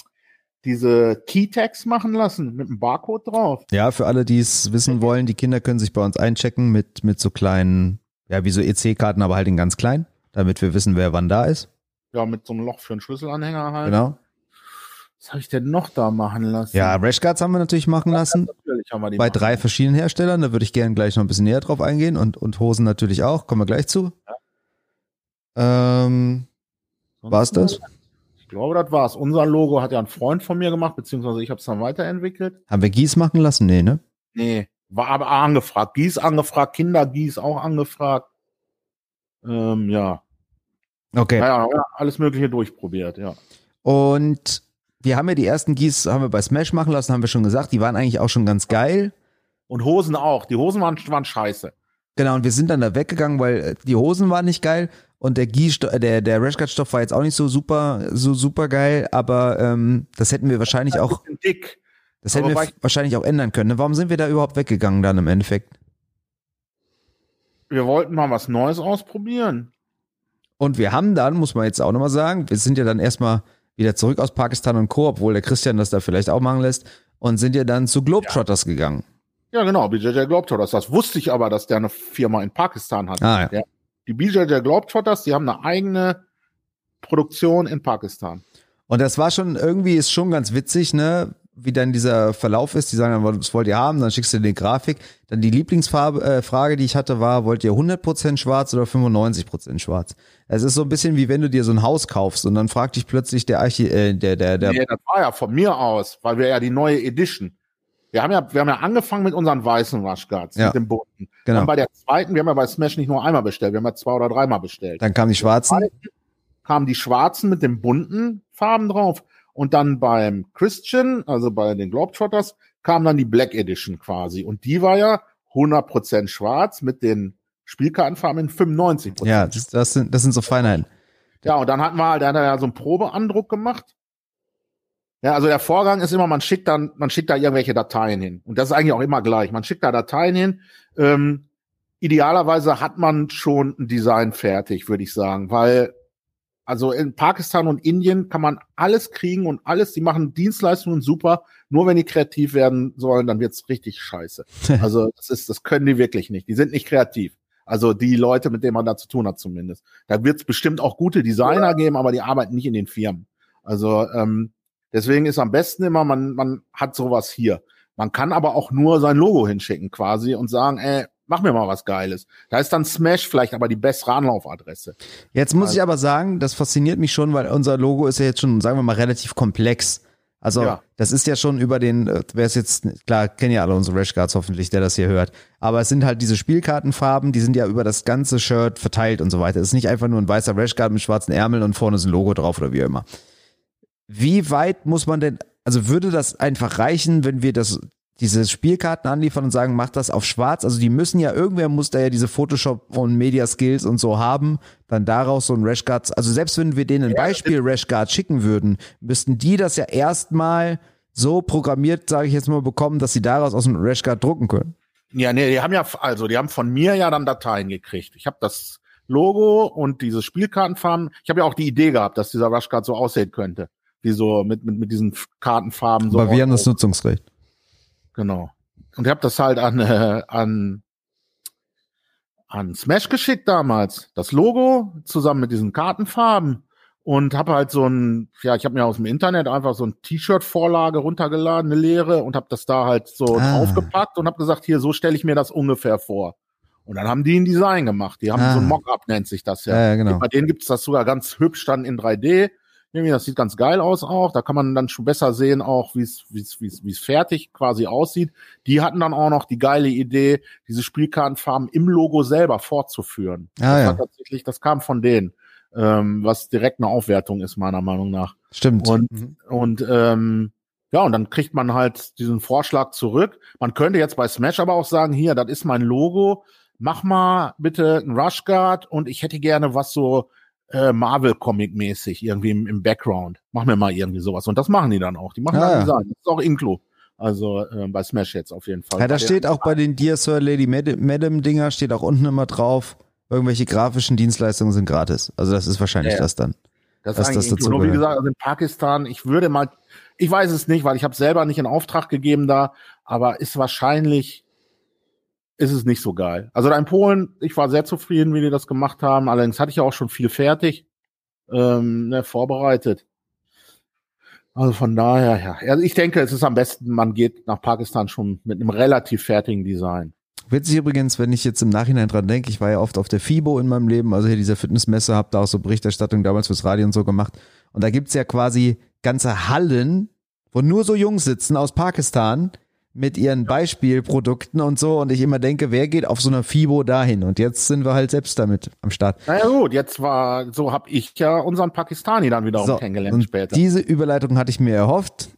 diese Keytags machen lassen mit einem Barcode drauf. Ja, für alle, die es wissen wollen, die Kinder können sich bei uns einchecken mit, mit so kleinen, ja, wie so EC-Karten, aber halt in ganz klein, damit wir wissen, wer wann da ist. Ja, mit so einem Loch für einen Schlüsselanhänger halt. Genau. Was habe ich denn noch da machen lassen? Ja, Rashguards haben wir natürlich machen lassen. Natürlich haben wir die Bei drei verschiedenen Herstellern, da würde ich gerne gleich noch ein bisschen näher drauf eingehen und, und Hosen natürlich auch, kommen wir gleich zu. Ähm, Sonst war's das? Ich glaube, das war's. Unser Logo hat ja ein Freund von mir gemacht, beziehungsweise ich habe es dann weiterentwickelt. Haben wir Gieß machen lassen? Nee, ne? Nee, war aber angefragt. Gieß angefragt, Kinder Gieß auch angefragt. Ähm, ja. Okay. Naja, ja, alles Mögliche durchprobiert, ja. Und wir haben ja die ersten Gieß, haben wir bei Smash machen lassen, haben wir schon gesagt, die waren eigentlich auch schon ganz geil. Und Hosen auch. Die Hosen waren, waren scheiße. Genau, und wir sind dann da weggegangen, weil äh, die Hosen waren nicht geil und der Gieß, der, der Rashguard-Stoff war jetzt auch nicht so super, so super geil, aber ähm, das hätten wir wahrscheinlich auch, dick. Das hätten wir wahrscheinlich auch ändern können. ne? Warum sind wir da überhaupt weggegangen dann im Endeffekt? Wir wollten mal was Neues ausprobieren. Und wir haben dann, muss man jetzt auch nochmal sagen, wir sind ja dann erstmal wieder zurück aus Pakistan und Co., obwohl der Christian das da vielleicht auch machen lässt, und sind ja dann zu Globetrotters gegangen. Ja, genau, BJJ Globetrotters. Das wusste ich aber, dass der eine Firma in Pakistan hat. Ah, ja. Die BJJ Globetrotters, die haben eine eigene Produktion in Pakistan. Und das war schon, irgendwie ist schon ganz witzig, ne? Wie dann dieser Verlauf ist. Die sagen dann, was wollt ihr haben? Dann schickst du die Grafik. Dann die Lieblingsfarbe, äh, Frage, die ich hatte, war, wollt ihr 100% schwarz oder 95% schwarz? Es ist so ein bisschen wie wenn du dir so ein Haus kaufst und dann fragt dich plötzlich der Archi, äh, der, der, der, nee, das war ja von mir aus, weil wir ja die neue Edition. Wir haben ja, wir haben ja angefangen mit unseren weißen Rushguards, Ja. mit dem bunten. genau. Dann bei der zweiten, wir haben ja bei Smash nicht nur einmal bestellt, wir haben ja zwei oder dreimal bestellt. Dann kamen die schwarzen. kamen die schwarzen mit den bunten Farben drauf. Und dann beim Christian, also bei den Globetrotters, kam dann die Black Edition quasi. Und die war ja 100% schwarz mit den Spielkartenfarben in 95%. Ja, das, das sind, das sind so Feinheiten. Ja, und dann hatten wir halt, der hat ja so einen Probeandruck gemacht. Ja, also der Vorgang ist immer, man schickt dann, man schickt da irgendwelche Dateien hin. Und das ist eigentlich auch immer gleich. Man schickt da Dateien hin. Ähm, idealerweise hat man schon ein Design fertig, würde ich sagen, weil also in Pakistan und Indien kann man alles kriegen und alles, die machen Dienstleistungen super. Nur wenn die kreativ werden sollen, dann wird's richtig scheiße. Also das ist, das können die wirklich nicht. Die sind nicht kreativ. Also die Leute, mit denen man da zu tun hat zumindest. Da wird's bestimmt auch gute Designer geben, aber die arbeiten nicht in den Firmen. Also ähm, deswegen ist am besten immer, man, man hat sowas hier. Man kann aber auch nur sein Logo hinschicken quasi und sagen, ey, mach mir mal was Geiles. Da ist dann Smash vielleicht aber die bessere Anlaufadresse. Jetzt muss ich aber sagen, das fasziniert mich schon, weil unser Logo ist ja jetzt schon, sagen wir mal, relativ komplex. Also Ja. das ist ja schon über den, äh, wer es jetzt, klar, kennen ja alle unsere Rashguards hoffentlich, der das hier hört. Aber es sind halt diese Spielkartenfarben, die sind ja über das ganze Shirt verteilt und so weiter. Es ist nicht einfach nur ein weißer Rashguard mit schwarzen Ärmeln und vorne ist ein Logo drauf oder wie auch immer. Wie weit muss man denn, also würde das einfach reichen, wenn wir das, diese Spielkarten anliefern und sagen, mach das auf schwarz? Also die müssen ja, irgendwer muss da ja diese Photoshop und Media Skills und so haben, dann daraus so ein Rashguard, also selbst wenn wir denen ein Beispiel Rashguard schicken würden, müssten die das ja erstmal so programmiert, sage ich jetzt mal, bekommen, dass sie daraus aus dem Rashguard drucken können. Ja, nee, die haben ja, also die haben von mir ja dann Dateien gekriegt. Ich habe das Logo und diese Spielkartenfarben. Ich habe ja auch die Idee gehabt, dass dieser Rushguard so aussehen könnte. Wie so mit, mit, mit diesen Kartenfarben. So Aber wir haben das Nutzungsrecht. Genau. Und ich habe das halt an, äh, an, an Smash geschickt damals. Das Logo zusammen mit diesen Kartenfarben. Und habe halt so ein, ja, ich habe mir aus dem Internet einfach so ein T-Shirt-Vorlage runtergeladen, eine leere, und habe das da halt so Ah. draufgepackt und habe gesagt, hier, so stelle ich mir das ungefähr vor. Und dann haben die ein Design gemacht. Die haben Ah. so ein Mock-up, nennt sich das ja. Ja, ja, genau. Bei denen gibt's das sogar ganz hübsch dann in 3D. Irgendwie, das sieht ganz geil aus auch. Da kann man dann schon besser sehen, auch wie es wie es wie es wie es fertig quasi aussieht. Die hatten dann auch noch die geile Idee, diese Spielkartenfarben im Logo selber fortzuführen. Ah, das ja. tatsächlich, das kam von denen, ähm, was direkt eine Aufwertung ist meiner Meinung nach. Stimmt. Und Mhm. und ähm, ja, und dann kriegt man halt diesen Vorschlag zurück. Man könnte jetzt bei Smash aber auch sagen, hier, das ist mein Logo, mach mal bitte ein Rushguard und ich hätte gerne was so äh, Marvel-Comic-mäßig irgendwie im, im Background. Mach mir mal irgendwie sowas. Und das machen die dann auch. Die machen Ah, dann ja. Design. Das ist auch Inclu. Also äh, bei Smash jetzt auf jeden Fall. Ja, da steht auch bei den Dear Sir Lady Mad- Madam Dinger steht auch unten immer drauf, irgendwelche grafischen Dienstleistungen sind gratis. Also das ist wahrscheinlich Ja, das dann. Das ist das nur wie gesagt, also in Pakistan, ich würde mal, ich weiß es nicht, weil ich habe selber nicht in Auftrag gegeben da, aber ist wahrscheinlich ist es nicht so geil. Also da in Polen, ich war sehr zufrieden, wie die das gemacht haben. Allerdings hatte ich ja auch schon viel fertig, ähm, ne, vorbereitet. Also von daher, ja. Also ich denke, es ist am besten, man geht nach Pakistan schon mit einem relativ fertigen Design. Witzig übrigens, wenn ich jetzt im Nachhinein dran denke, ich war ja oft auf der FIBO in meinem Leben, also hier dieser Fitnessmesse, habe da auch so Berichterstattung damals fürs Radio und so gemacht. Und da gibt's ja quasi ganze Hallen, wo nur so Jungs sitzen aus Pakistan, mit ihren Beispielprodukten und so und ich immer denke, wer geht auf so einer FIBO dahin? Und jetzt sind wir halt selbst damit am Start. Naja gut, jetzt war, so habe ich ja unseren Pakistani dann wiederum so, kennengelernt später. Diese Überleitung hatte ich mir erhofft.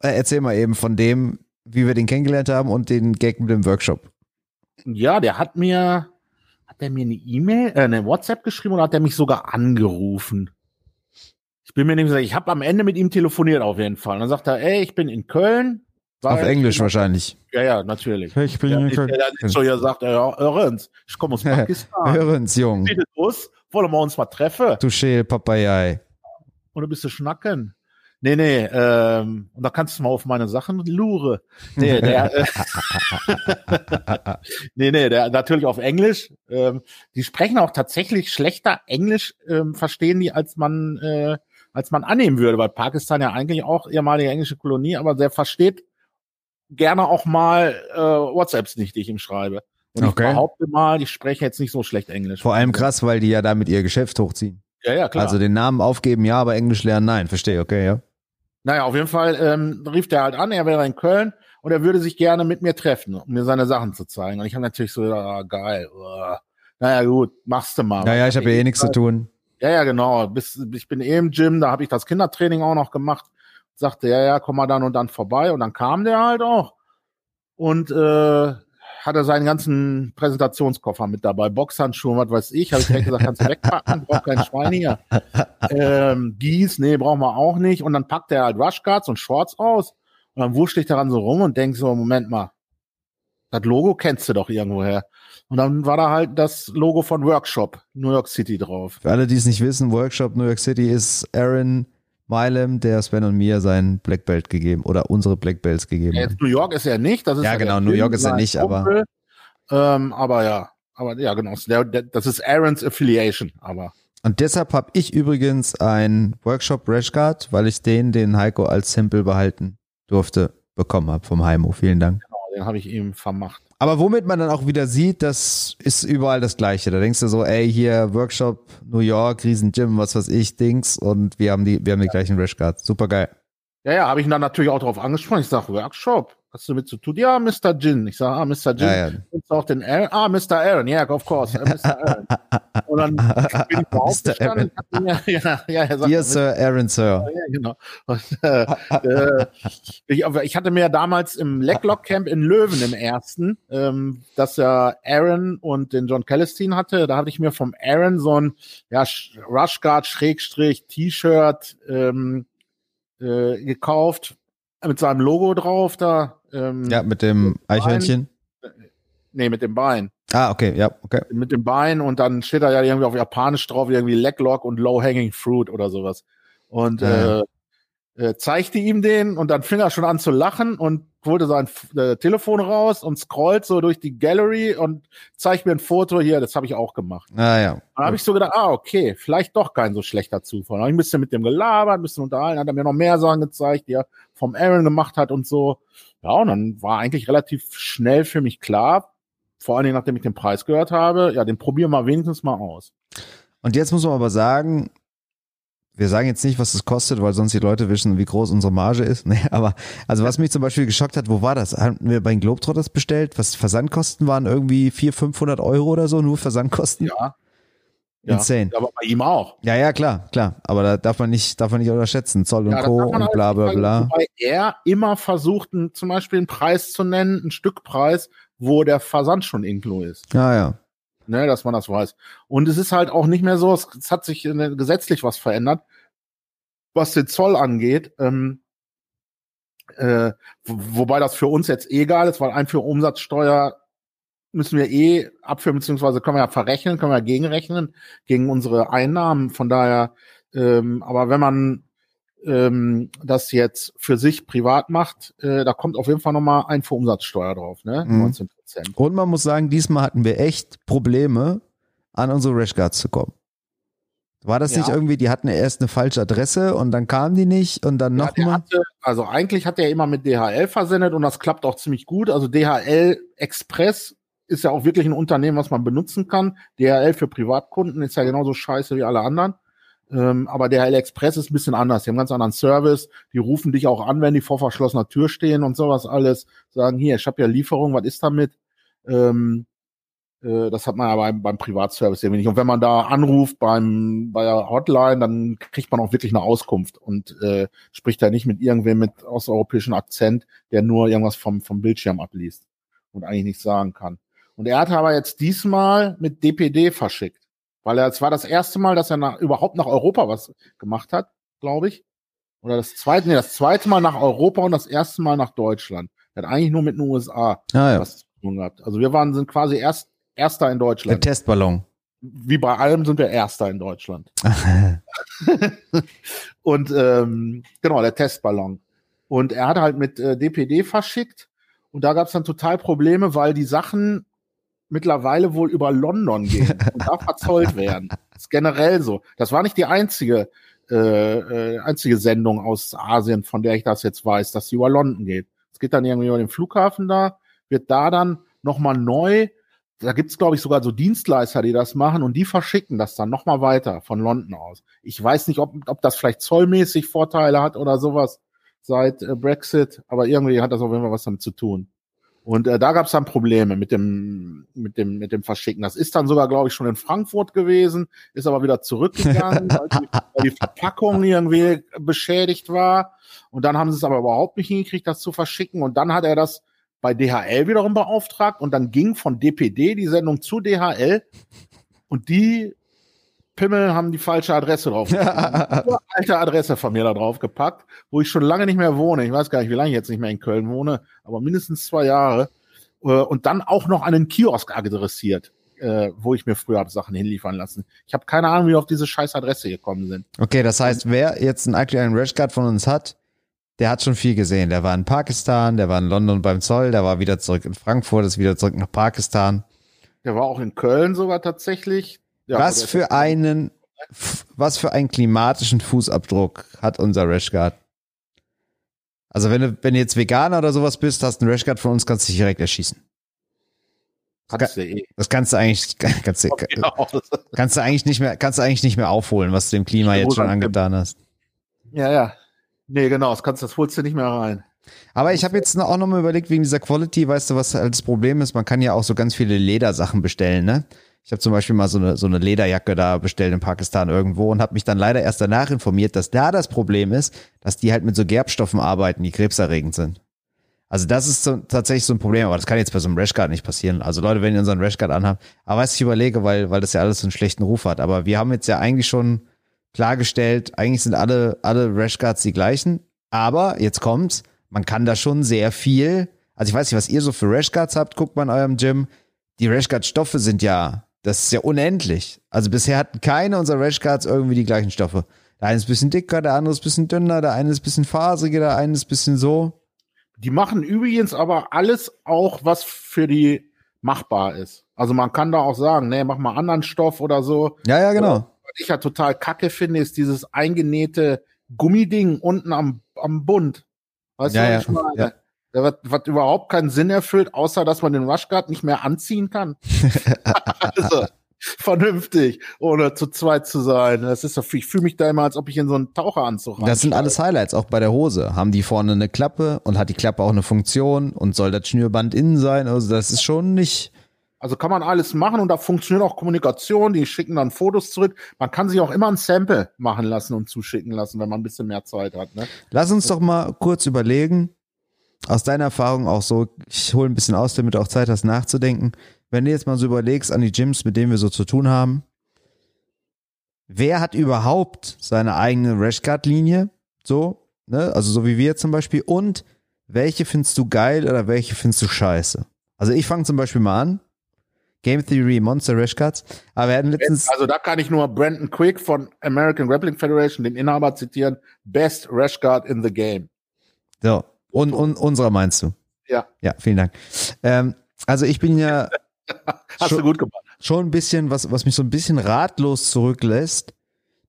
Äh, erzähl mal eben von dem, wie wir den kennengelernt haben und den Gag mit dem Workshop. Ja, der hat mir, hat der mir eine E-Mail, äh, eine WhatsApp geschrieben oder hat der mich sogar angerufen? Ich bin mir nicht sicher, ich habe am Ende mit ihm telefoniert auf jeden Fall. Und dann sagt er, ey, ich bin in Köln, auf Englisch wahrscheinlich. Ja, ja, natürlich. Ich bin ja, ich, der, so ja sagt, ja, Örens, ich komme aus Pakistan. Örens, Jung. Los, wollen wir uns mal treffen? Touché, Papayai. Oder bist du schnacken? Nee, nee, ähm, und da kannst du mal auf meine Sachen lure. Nee, der, äh, nee, nee, der natürlich auf Englisch. Ähm, die sprechen auch tatsächlich schlechter Englisch, ähm, verstehen die, als man, äh, als man annehmen würde, weil Pakistan ja eigentlich auch ehemalige englische Kolonie, aber der versteht gerne auch mal äh, WhatsApps nicht, die ich ihm schreibe. Und okay. ich behaupte mal, ich spreche jetzt nicht so schlecht Englisch. Vor allem krass, weil die ja damit ihr Geschäft hochziehen. Ja, ja, klar. Also den Namen aufgeben, ja, aber Englisch lernen, nein. Verstehe, okay, ja. Naja, auf jeden Fall ähm, rief der halt an, er wäre in Köln und er würde sich gerne mit mir treffen, um mir seine Sachen zu zeigen. Und ich habe natürlich so, ah, geil. Uh. Naja, gut, machst du mal. Naja, ich habe ja eh nichts zu tun. Ja, ja, genau. Bis, ich bin eh im Gym, da habe ich das Kindertraining auch noch gemacht sagte, ja, ja, komm mal dann und dann vorbei. Und dann kam der halt auch und äh, hatte seinen ganzen Präsentationskoffer mit dabei, Boxhandschuhe, was weiß ich. Habe ich direkt gesagt, kannst du wegpacken, braucht kein Schwein hier. Ähm, Gieß, nee, brauchen wir auch nicht. Und dann packt er halt Rushguards und Shorts aus. Und dann wurscht ich daran so rum und denk so, Moment mal, das Logo kennst du doch irgendwoher. Und dann war da halt das Logo von Workshop New York City drauf. Für alle, die es nicht wissen, Workshop New York City ist Aaron Milem, der Sven und mir sein Black Belt gegeben oder unsere Black Belts gegeben ja, New York ist er nicht. Das ist ja, genau, New York ist er nicht, aber. Ähm, aber ja, aber ja, genau. Das ist Aaron's Affiliation, aber. Und deshalb habe ich übrigens ein Workshop Rashguard, weil ich den, den Heiko als Sample behalten durfte, bekommen habe vom Heimo. Vielen Dank. Genau, den habe ich ihm vermacht. Aber womit man dann auch wieder sieht, das ist überall das Gleiche. Da denkst du so, ey, hier Workshop New York, Riesen Gym, was weiß ich, Dings und wir haben die, wir haben die gleichen Rashguards. Super geil. Ja, ja, habe ich ihn dann natürlich auch darauf angesprochen. Ich sage, Workshop, hast du mit zu tun? Ja, Mr. Jin. Ich sage, ah, Mr. Jin. Ja, ja. Und auch den Aaron. Ah, Mr. Aaron, ja, yeah, of course. Uh, Mr. Aaron. Und dann bin ich aufgestanden. Ja, ja, ja, er sagt, Dear Sir Aaron, Sir. Ja, genau. Und, äh, äh, ich, ich, hatte mir damals im Leglock Camp in Löwen im ersten, ähm, dass ja Aaron und den John Callistine hatte. Da hatte ich mir vom Aaron so ein ja, Schrägstrich T-Shirt ähm, äh, gekauft mit seinem Logo drauf da. Ähm, ja, mit dem Eichhörnchen. Nee, mit dem Bein. Ah, okay, ja, okay. Mit dem Bein und dann steht da ja irgendwie auf Japanisch drauf, irgendwie Leglock und Low Hanging Fruit oder sowas. Und ja. äh, äh, zeigte ihm den und dann fing er schon an zu lachen und holte sein äh, Telefon raus und scrollt so durch die Gallery und zeigt mir ein Foto hier, das habe ich auch gemacht. Ah ja. Dann habe ich so gedacht, ah, okay, vielleicht doch kein so schlechter Zufall. Habe ich ein bisschen mit dem gelabert, ein bisschen unterhalten, hat er mir noch mehr Sachen gezeigt, die er vom Aaron gemacht hat und so. Ja, und dann war eigentlich relativ schnell für mich klar, vor allen Dingen nachdem ich den Preis gehört habe, ja, den probieren wir wenigstens mal aus. Und jetzt muss man aber sagen, wir sagen jetzt nicht, was es kostet, weil sonst die Leute wissen, wie groß unsere Marge ist. Nee, aber also was mich zum Beispiel geschockt hat, wo war das? Haben wir bei den Globetrotters bestellt? Was Versandkosten waren irgendwie 400, 500 Euro oder so, nur Versandkosten? Ja. Insane. Ja, aber bei ihm auch. Ja, ja, klar, klar. Aber da darf man nicht, darf man nicht unterschätzen. Zoll und ja, Co. und halt bla, bla, bla. Wobei er immer versucht, zum Beispiel einen Preis zu nennen, einen Stückpreis, wo der Versand schon inklu ist. Ja, ja ne, dass man das weiß. Und es ist halt auch nicht mehr so, es, es hat sich gesetzlich was verändert, was den Zoll angeht. Ähm, äh, wobei das für uns jetzt eh egal ist, weil Einfuhrumsatzsteuer müssen wir eh abführen, beziehungsweise können wir ja verrechnen, können wir ja gegenrechnen, gegen unsere Einnahmen. Von daher, äh, Ähm, aber wenn man ähm, das jetzt für sich privat macht, äh, da kommt auf jeden Fall nochmal Einfuhrumsatzsteuer drauf, ne? Mhm. 19 Prozent. Und man muss sagen, diesmal hatten wir echt Probleme, an unsere Rashguards zu kommen. War das Ja. nicht irgendwie, die hatten erst eine falsche Adresse und dann kamen die nicht und dann Ja, nochmal? hatte, also eigentlich hat er immer mit DHL versendet und das klappt auch ziemlich gut. Also DHL Express ist ja auch wirklich ein Unternehmen, was man benutzen kann. DHL für Privatkunden ist ja genauso scheiße wie alle anderen. Ähm, aber DHL Express ist ein bisschen anders. Die haben einen ganz anderen Service. Die rufen dich auch an, wenn die vor verschlossener Tür stehen und sowas alles. Sagen, hier, ich habe ja Lieferung, was ist damit? Ähm, äh, das hat man ja beim, beim Privatservice irgendwie nicht. Und wenn man da anruft beim, bei der Hotline, dann kriegt man auch wirklich eine Auskunft und äh, spricht da nicht mit irgendwem mit osteuropäischem Akzent, der nur irgendwas vom, vom Bildschirm abliest und eigentlich nichts sagen kann. Und er hatte aber jetzt diesmal mit DPD verschickt, weil er, es war das erste Mal, dass er nach, überhaupt nach Europa was gemacht hat, glaube ich. Oder das zweite, nee, das zweite Mal nach Europa und das erste Mal nach Deutschland. Er hat eigentlich nur mit den USA Ah, ja. was zu tun gehabt. Also wir waren, sind quasi erst Erster in Der Deutschland. Testballon. Wie bei allem sind wir Erster in Deutschland. Und ähm, genau, der Testballon. Und er hat halt mit äh, DPD verschickt und da gab es dann total Probleme, weil die Sachen mittlerweile wohl über London gehen und da verzollt werden. Das ist generell so. Das war nicht die einzige, äh, äh, einzige Sendung aus Asien, von der ich das jetzt weiß, dass sie über London geht. Es geht dann irgendwie über den Flughafen da, wird da dann nochmal neu da gibt's glaube ich, sogar so Dienstleister, die das machen und die verschicken das dann nochmal weiter von London aus. Ich weiß nicht, ob, ob das vielleicht zollmäßig Vorteile hat oder sowas seit äh, Brexit, aber irgendwie hat das auf jeden Fall was damit zu tun. Und äh, da gab's dann Probleme mit dem, mit dem, mit dem Verschicken. Das ist dann sogar, glaube ich, schon in Frankfurt gewesen, ist aber wieder zurückgegangen, weil, die, weil die Verpackung irgendwie beschädigt war. Und dann haben sie es aber überhaupt nicht hingekriegt, das zu verschicken. Und dann hat er das bei DHL wiederum beauftragt und dann ging von DPD die Sendung zu DHL und die Pimmel haben die falsche Adresse drauf. Alte Adresse von mir da drauf gepackt, wo ich schon lange nicht mehr wohne. Ich weiß gar nicht, wie lange ich jetzt nicht mehr in Köln wohne, aber mindestens zwei Jahre. Äh, Und dann auch noch an einen Kiosk adressiert, äh, wo ich mir früher hab Sachen hinliefern lassen. Ich habe keine Ahnung, wie wir auf diese scheiß Adresse gekommen sind. Okay, das heißt, wer jetzt einen aktuellen Rashguard von uns hat, der hat schon viel gesehen. Der war in Pakistan, der war in London beim Zoll, der war wieder zurück in Frankfurt, ist wieder zurück nach Pakistan. Der war auch in Köln sogar tatsächlich. Ja, was für einen, was für einen klimatischen Fußabdruck hat unser Rashguard? Also wenn du, wenn du jetzt Veganer oder sowas bist, hast einen Rashguard von uns, kannst du dich direkt erschießen. Hat's ja eh. Das kannst du eigentlich, kannst du, kannst du eigentlich nicht mehr, kannst du eigentlich nicht mehr aufholen, was du dem Klima jetzt schon angetan hast. ja. ja. Nee, genau, das kannst, das holst du nicht mehr rein. Aber ich habe jetzt auch noch mal überlegt, wegen dieser Quality, weißt du, was halt das Problem ist? Man kann ja auch so ganz viele Ledersachen bestellen, ne? Ich habe zum Beispiel mal so eine, so eine Lederjacke da bestellt in Pakistan irgendwo und habe mich dann leider erst danach informiert, dass da das Problem ist, dass die halt mit so Gerbstoffen arbeiten, die krebserregend sind. Also das ist so, tatsächlich so ein Problem, aber das kann jetzt bei so einem Rashguard nicht passieren. Also Leute, wenn ihr unseren Rashguard anhabt, aber was ich überlege, weil, weil das ja alles so einen schlechten Ruf hat, aber wir haben jetzt ja eigentlich schon klargestellt, eigentlich sind alle, alle Rashguards die gleichen, aber jetzt kommt's, man kann da schon sehr viel, also ich weiß nicht, was ihr so für Rashguards habt, guckt mal in eurem Gym, die Rashguard-Stoffe sind ja, das ist ja unendlich. Also bisher hatten keine unserer Rashguards irgendwie die gleichen Stoffe. Der eine ist ein bisschen dicker, der andere ist ein bisschen dünner, der eine ist ein bisschen faseriger, der eine ist ein bisschen so. Die machen übrigens aber alles auch, was für die machbar ist. Also man kann da auch sagen, nee, mach mal anderen Stoff oder so. Ja, ja, genau. Was ich ja total kacke finde, ist dieses eingenähte Gummiding unten am, am Bund. Weißt Ja, du, ja, was ich meine? ja. Da wird, was überhaupt keinen Sinn erfüllt, außer dass man den Rushguard nicht mehr anziehen kann. also, vernünftig, ohne zu zweit zu sein. Das ist doch, ich fühle mich da immer, als ob ich in so einen Taucheranzug Das sind alles Highlights, auch bei der Hose. Haben die vorne eine Klappe und hat die Klappe auch eine Funktion und soll das Schnürband innen sein? Also das ist schon nicht. Also kann man alles machen und da funktioniert auch Kommunikation, die schicken dann Fotos zurück. Man kann sich auch immer ein Sample machen lassen und zuschicken lassen, wenn man ein bisschen mehr Zeit hat. Ne? Lass uns doch mal kurz überlegen, aus deiner Erfahrung auch so, ich hole ein bisschen aus, damit du auch Zeit hast nachzudenken. Wenn du jetzt mal so überlegst an die Gyms, mit denen wir so zu tun haben, wer hat überhaupt seine eigene Rashguard-Linie? So, ne? Also so wie wir zum Beispiel. Und welche findest du geil oder welche findest du scheiße? Also ich fange zum Beispiel mal an. Game Theory Monster Rash Guards. Aber wir hatten letztens. Also da kann ich nur Brandon Quick von American Grappling Federation, den Inhaber, zitieren. Best Rash Guard in the game. So. Und, und unserer meinst du? Ja. Ja, vielen Dank. Ähm, also ich bin ja. Hast schon, du gut gemacht. Schon ein bisschen, was, was mich so ein bisschen ratlos zurücklässt.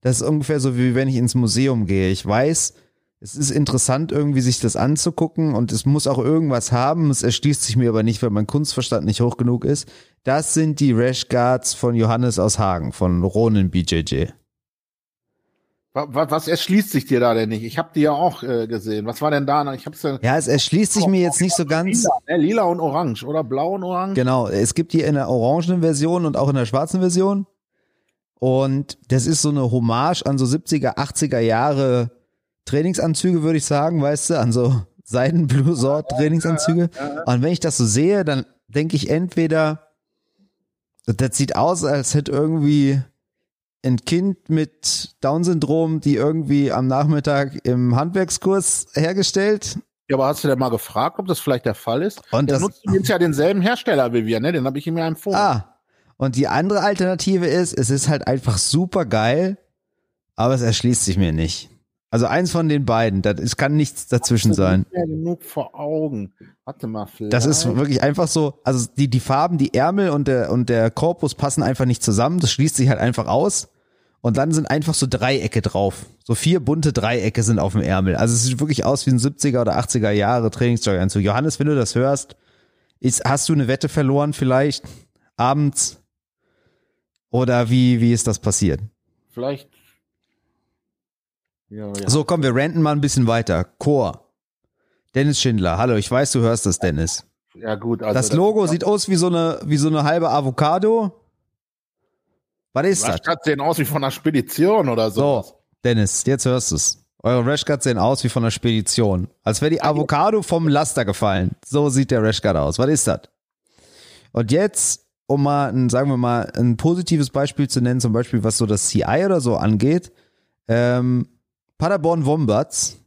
Das ist ungefähr so, wie wenn ich ins Museum gehe. Ich weiß, es ist interessant, irgendwie sich das anzugucken und es muss auch irgendwas haben. Es erschließt sich mir aber nicht, weil mein Kunstverstand nicht hoch genug ist. Das sind die Rash Guards von Johannes aus Hagen, von Ronin BJJ. Was, was erschließt sich dir da denn nicht? Ich habe die ja auch äh, gesehen. Was war denn da? Ich hab's ja, ja, es erschließt sich oh, mir jetzt nicht so ganz. Lila, ne? lila und orange oder blau und orange. Genau, es gibt die in der orangenen Version und auch in der schwarzen Version. Und das ist so eine Hommage an so 70er, 80er Jahre Trainingsanzüge, würde ich sagen, weißt du, an so Seidenblusort Trainingsanzüge. Und wenn ich das so sehe, dann denke ich entweder, das sieht aus, als hätte irgendwie ein Kind mit Down-Syndrom, die irgendwie am Nachmittag im Handwerkskurs hergestellt. Ja, aber hast du denn mal gefragt, ob das vielleicht der Fall ist? Und der das nutzt übrigens ja denselben Hersteller wie wir, ne? Den habe ich ihm ja empfohlen. Ah. Und die andere Alternative ist, es ist halt einfach super geil, aber es erschließt sich mir nicht. Also eins von den beiden, das, es kann nichts dazwischen sein. Mehr genug vor Augen. Warte mal, vielleicht. Das ist wirklich einfach so, also die, die Farben, die Ärmel und der, und der Korpus passen einfach nicht zusammen. Das schließt sich halt einfach aus. Und dann sind einfach so Dreiecke drauf. So vier bunte Dreiecke sind auf dem Ärmel. Also es sieht wirklich aus wie ein 70er oder 80er Jahre Trainingsjoggeranzug. Johannes, wenn du das hörst, ist, hast du eine Wette verloren vielleicht abends? Oder wie, wie ist das passiert? Vielleicht ja, ja. So, komm, wir ranten mal ein bisschen weiter. Chor. Dennis Schindler. Hallo, ich weiß, du hörst das, Dennis. Ja, gut. Also das Logo das sieht aus wie so eine, wie so eine halbe Avocado. Was ist das? Rashguards sehen aus wie von einer Spedition oder so. So, Dennis, jetzt hörst du es. Eure Rashguards sehen aus wie von einer Spedition. Als wäre die Avocado vom Laster gefallen. So sieht der Rashguard aus. Was ist das? Und jetzt, um mal, ein, sagen wir mal, ein positives Beispiel zu nennen, zum Beispiel was so das CI oder so angeht, ähm, Paderborn Wombats,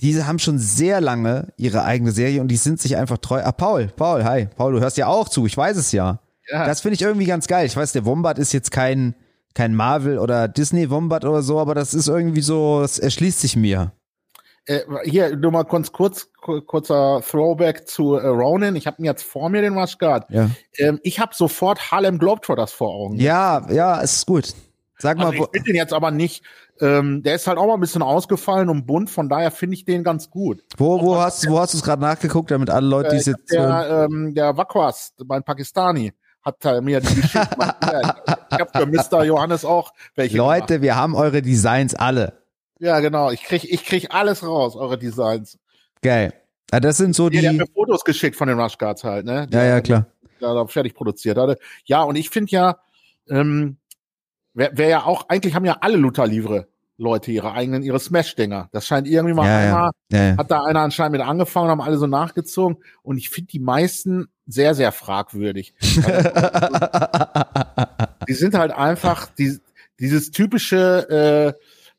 diese haben schon sehr lange ihre eigene Serie und die sind sich einfach treu. Ah, Paul, Paul, hi. Paul, du hörst ja auch zu, ich weiß es ja. ja. Das finde ich irgendwie ganz geil. Ich weiß, der Wombat ist jetzt kein, kein Marvel oder Disney Wombat oder so, aber das ist irgendwie so, das erschließt sich mir. Äh, hier, nur mal kurz, kurz kurzer Throwback zu äh, Ronin. Ich habe ihn jetzt vor mir, den Rushguard. Ja. Ähm, ich habe sofort Harlem Globetrotters vor Augen. Ja, ja, ist gut. Sag also mal, ich finde den jetzt aber nicht ähm, der ist halt auch mal ein bisschen ausgefallen und bunt, von daher finde ich den ganz gut. Wo, wo hast, wo hast du es gerade nachgeguckt, damit alle Leute, die es äh, jetzt. Der, ähm, der Wakwas, mein Pakistani, hat mir die Geschichte Ich habe für Mr. Johannes auch welche. Leute, gemacht. wir haben eure Designs alle. Ja, genau. Ich krieg, ich krieg alles raus, eure Designs. Geil. Ja, das sind so die. Der hat mir Fotos geschickt von den Rush Guards halt, ne? ja, ja, klar. Da fertig produziert hatte. Ja, und ich finde ja, ähm, wer, wer ja auch, eigentlich haben ja alle Luther Livre Leute ihre eigenen, ihre Smash-Dinger. Das scheint irgendwie mal ja, einmal, ja. Ja, hat da einer anscheinend mit angefangen, haben alle so nachgezogen. Und ich finde die meisten sehr, sehr fragwürdig. die sind halt einfach die, dieses typische äh,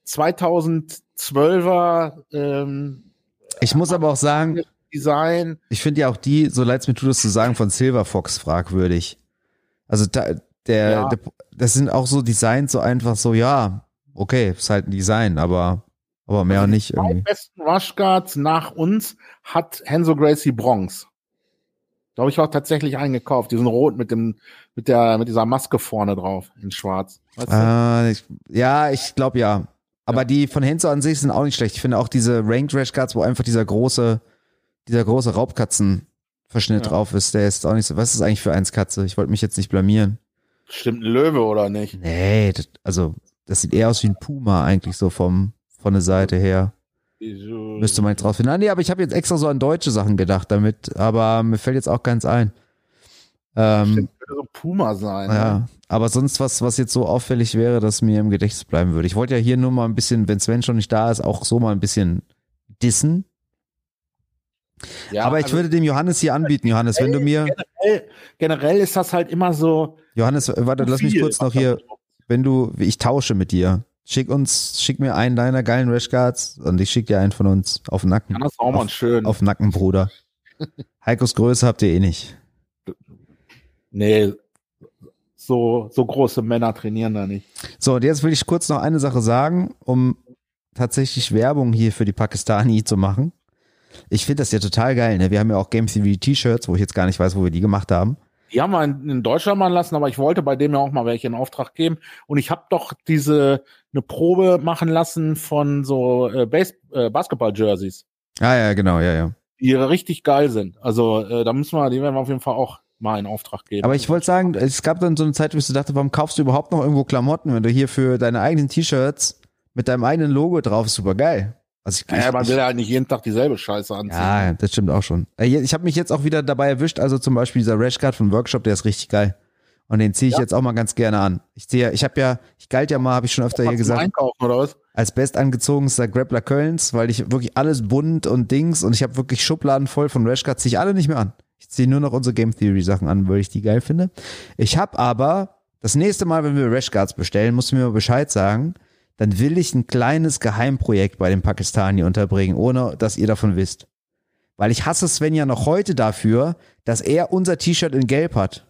2012er ähm, Ich muss aber auch sagen, Design. Ich finde ja auch die, so leid es mir tut, es zu sagen, von Silver Fox fragwürdig. Also da, der, der, das sind auch so Designs so einfach so, ja, okay, ist halt ein Design, aber, aber mehr also nicht die irgendwie. Besten Rushguards nach uns hat Henzo Gracie Bronx. Da habe ich auch tatsächlich eingekauft, diesen rot mit dem, mit der, mit dieser Maske vorne drauf, in schwarz. Weißt du? äh, ich, ja, ich glaube ja. Aber ja. die von Henzo an sich sind auch nicht schlecht. Ich finde auch diese Ranked Rash Guards, wo einfach dieser große, dieser große Raubkatzenverschnitt ja. drauf ist, der ist auch nicht so. Was ist eigentlich für eins Katze? Ich wollte mich jetzt nicht blamieren. Stimmt ein Löwe oder nicht? Nee, das, also das sieht eher aus wie ein Puma eigentlich so vom von der Seite her. Wieso? Müsste man jetzt rausfinden. Ah, nee, aber ich habe jetzt extra so an deutsche Sachen gedacht damit, aber mir fällt jetzt auch keins ein. Ähm, Stimmt, könnte so Puma sein. Ja, ne? aber sonst was, was jetzt so auffällig wäre, dass mir im Gedächtnis bleiben würde. Ich wollte ja hier nur mal ein bisschen, wenn Sven schon nicht da ist, auch so mal ein bisschen dissen. Ja, aber ich also, würde dem Johannes hier anbieten, Johannes, wenn du mir. Generell, generell ist das halt immer so. Johannes, warte, lass mich kurz noch hier wenn du, ich tausche mit dir. Schick uns, schick mir einen deiner geilen Rashguards und ich schick dir einen von uns auf den Nacken. Ja, das ist auch mal auf, schön. Auf Nacken, Bruder. Heikos Größe habt ihr eh nicht. Nee, so, so große Männer trainieren da nicht. So, und jetzt will ich kurz noch eine Sache sagen, um tatsächlich Werbung hier für die Pakistani zu machen. Ich finde das ja total geil. Ne? Wir haben ja auch Game Theory T-Shirts, wo ich jetzt gar nicht weiß, wo wir die gemacht haben. Die haben wir in, in Deutschland machen lassen, aber ich wollte bei dem ja auch mal welche in Auftrag geben. Und ich habe doch diese eine Probe machen lassen von so äh, Base, äh, Basketball-Jerseys. Ah ja, genau, ja, ja. Die richtig geil sind. Also äh, da müssen wir, die werden wir auf jeden Fall auch mal in Auftrag geben. Aber ich wollte sagen, es gab dann so eine Zeit, wo ich so dachte, warum kaufst du überhaupt noch irgendwo Klamotten, wenn du hier für deine eigenen T-Shirts mit deinem eigenen Logo drauf, super geil. Also ich, ja, man will halt nicht jeden Tag dieselbe Scheiße anziehen. Ja, das stimmt auch schon. Ich habe mich jetzt auch wieder dabei erwischt, also zum Beispiel dieser Rashguard von Workshop, der ist richtig geil. Und den ziehe ich ja. jetzt auch mal ganz gerne an. Ich ziehe, ich habe ja, ich galt ja mal, habe ich schon öfter hier gesagt, einkaufen oder was? als bestangezogenster Grappler Kölns, weil ich wirklich alles bunt und Dings und ich habe wirklich Schubladen voll von Rashguard, ziehe ich alle nicht mehr an. Ich ziehe nur noch unsere Game Theory Sachen an, weil ich die geil finde. Ich habe aber das nächste Mal, wenn wir Rashguards bestellen, musst du mir mal Bescheid sagen, dann will ich ein kleines Geheimprojekt bei den Pakistani unterbringen, ohne dass ihr davon wisst. Weil ich hasse Sven ja noch heute dafür, dass er unser T-Shirt in Gelb hat.